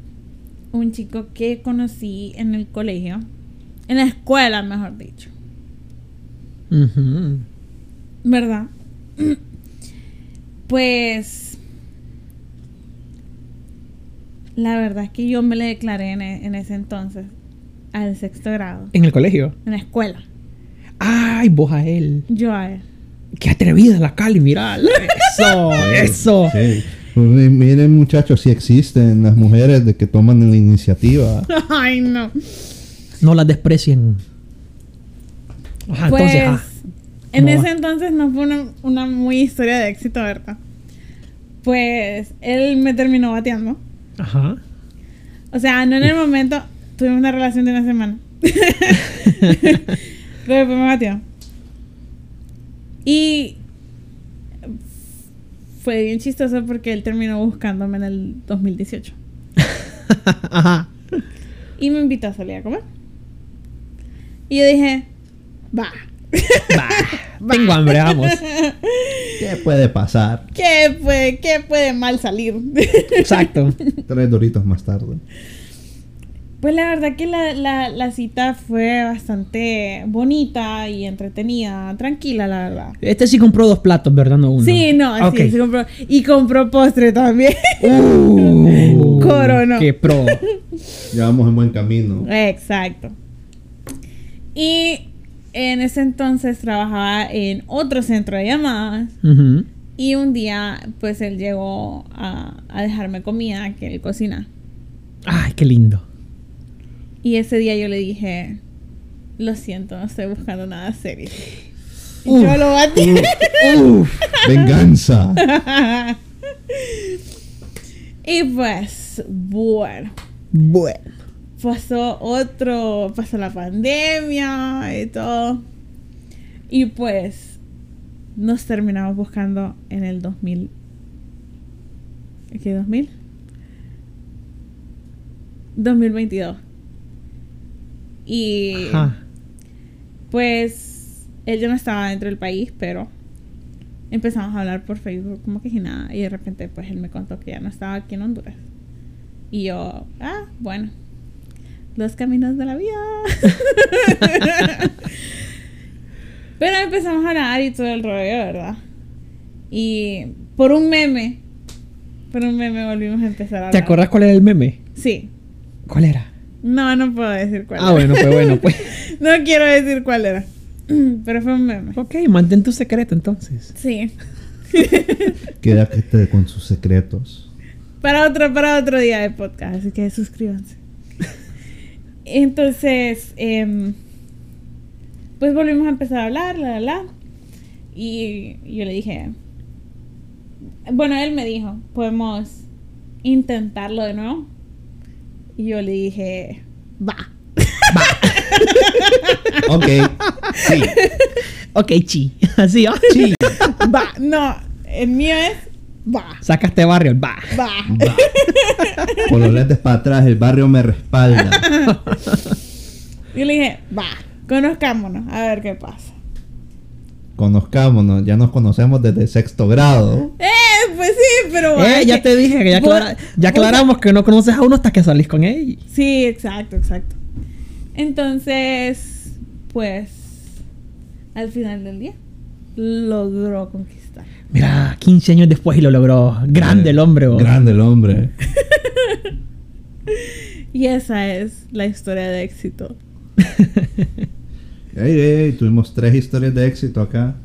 Speaker 1: un chico que conocí en el colegio, en la escuela, mejor dicho,
Speaker 3: Ujú.
Speaker 1: ¿verdad? Pues la verdad es que yo me le declaré en, e- en ese entonces al sexto grado,
Speaker 3: En el colegio.
Speaker 1: en la escuela.
Speaker 3: Ay, vos a él.
Speaker 1: Yo a él.
Speaker 3: Qué atrevida la Cali, mira. Eso, eso.
Speaker 2: Sí. Pues, miren, muchachos, sí existen las mujeres de que toman la iniciativa.
Speaker 1: Ay, no.
Speaker 3: No las desprecien. Ajá,
Speaker 1: Pues
Speaker 3: entonces, ah,
Speaker 1: en
Speaker 3: ¿cómo
Speaker 1: ese
Speaker 3: va?
Speaker 1: entonces no fue una, una muy historia de éxito, ¿verdad? Pues él me terminó bateando.
Speaker 3: Ajá.
Speaker 1: O sea, no en el momento, tuvimos una relación de una semana. Pero después me batió. Y fue bien chistoso porque él terminó buscándome en el 2018.
Speaker 3: Ajá.
Speaker 1: Y me invitó a salir a comer. Y yo dije, va.
Speaker 3: Bah, tengo hambre, vamos.
Speaker 2: ¿Qué puede pasar?
Speaker 1: ¿Qué puede, qué puede mal salir?
Speaker 3: Exacto.
Speaker 2: Tres doritos más tarde.
Speaker 1: Pues la verdad que la, la, la cita fue bastante bonita y entretenida, tranquila, la verdad.
Speaker 3: Este sí compró dos platos, ¿verdad? No uno.
Speaker 1: Sí, no,
Speaker 3: Ok.
Speaker 1: sí, se compró. Y compró postre también.
Speaker 3: Uh,
Speaker 1: Coronó.
Speaker 3: Qué pro.
Speaker 2: Ya vamos en buen camino.
Speaker 1: Exacto. Y en ese entonces trabajaba en otro centro de llamadas. Y un día, pues él llegó a, a dejarme comida que él cocina.
Speaker 3: Ay, qué lindo.
Speaker 1: Y ese día yo le dije, lo siento, no estoy buscando nada serio. Y
Speaker 3: Uf.
Speaker 1: yo lo batí.
Speaker 3: Uf.
Speaker 2: Venganza.
Speaker 1: y pues, bueno,
Speaker 3: Bueno.
Speaker 1: Pasó otro, pasó la pandemia y todo. Y pues, nos terminamos buscando en el 2021. ¿Qué 2000? 2022. Y
Speaker 3: Ajá.
Speaker 1: pues él ya no estaba dentro del país, pero empezamos a hablar por Facebook como que sin nada. Y de repente pues él me contó que ya no estaba aquí en Honduras. Y yo, ah, bueno. Los caminos de la vida. pero empezamos a hablar y todo el rollo, ¿verdad? Y por un meme, por un meme volvimos a empezar a hablar.
Speaker 3: ¿Te acuerdas cuál era el meme?
Speaker 1: Sí.
Speaker 3: ¿Cuál era?
Speaker 1: No, no puedo decir cuál
Speaker 3: Ah,
Speaker 1: era.
Speaker 3: bueno, pues bueno, pues.
Speaker 1: No quiero decir cuál era. Pero fue un meme.
Speaker 3: Ok, mantén tu secreto entonces.
Speaker 1: Sí.
Speaker 2: Quédate con sus secretos.
Speaker 1: Para otro, para otro día de podcast, así que suscríbanse. Entonces, em, pues volvimos a empezar a hablar, la, la, la. Y yo le dije, bueno, él me dijo, podemos intentarlo de nuevo. Y yo le dije, va.
Speaker 2: Ok. Sí.
Speaker 3: Ok, chi. Así, ¿ah?
Speaker 2: Sí.
Speaker 1: Va. No, el mío es va.
Speaker 3: Sacaste barrio, el va.
Speaker 1: Va.
Speaker 2: Va. Con los lentes para atrás, el barrio me respalda.
Speaker 1: Y le dije, va, conozcámonos, a ver qué pasa.
Speaker 2: Conozcámonos, ya nos conocemos desde sexto grado.
Speaker 1: Eh, pues sí, pero...
Speaker 3: Eh,
Speaker 1: es
Speaker 3: ya
Speaker 1: que-
Speaker 3: te dije que ya,
Speaker 1: vos-
Speaker 3: aclara- ya
Speaker 1: vos-
Speaker 3: aclaramos que no conoces a uno hasta que salís con él.
Speaker 1: Sí, exacto, exacto. Entonces, pues, al final del día, logró conquistar.
Speaker 3: Mira, 15 años después y lo logró. Grande el hombre, vos.
Speaker 2: Grande el hombre.
Speaker 1: Y esa es la historia de éxito.
Speaker 2: Ey, ey, tuvimos tres historias de éxito acá.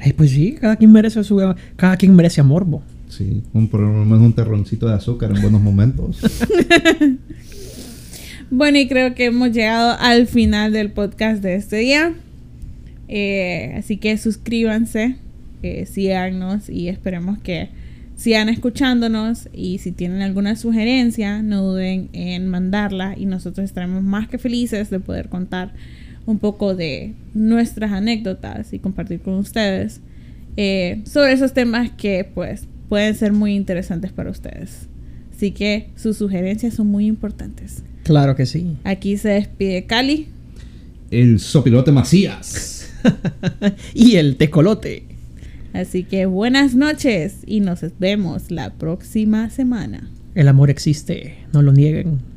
Speaker 3: Ay, pues sí, cada quien merece su cada quien merece amor, bo.
Speaker 2: Sí, un, por lo menos un terroncito de azúcar en buenos momentos.
Speaker 1: Bueno, y creo que hemos llegado al final del podcast de este día. Eh, así que suscríbanse, eh, síganos y esperemos que sigan escuchándonos. Y si tienen alguna sugerencia, no duden en mandarla. Y nosotros estaremos más que felices de poder contar un poco de nuestras anécdotas y compartir con ustedes eh, sobre esos temas que pues pueden ser muy interesantes para ustedes. Así que sus sugerencias son muy importantes.
Speaker 3: Claro que sí.
Speaker 1: Aquí se despide Cali.
Speaker 2: El sopilote Macías.
Speaker 3: y el tecolote.
Speaker 1: Así que buenas noches y nos vemos la próxima semana.
Speaker 3: El amor existe, no lo nieguen.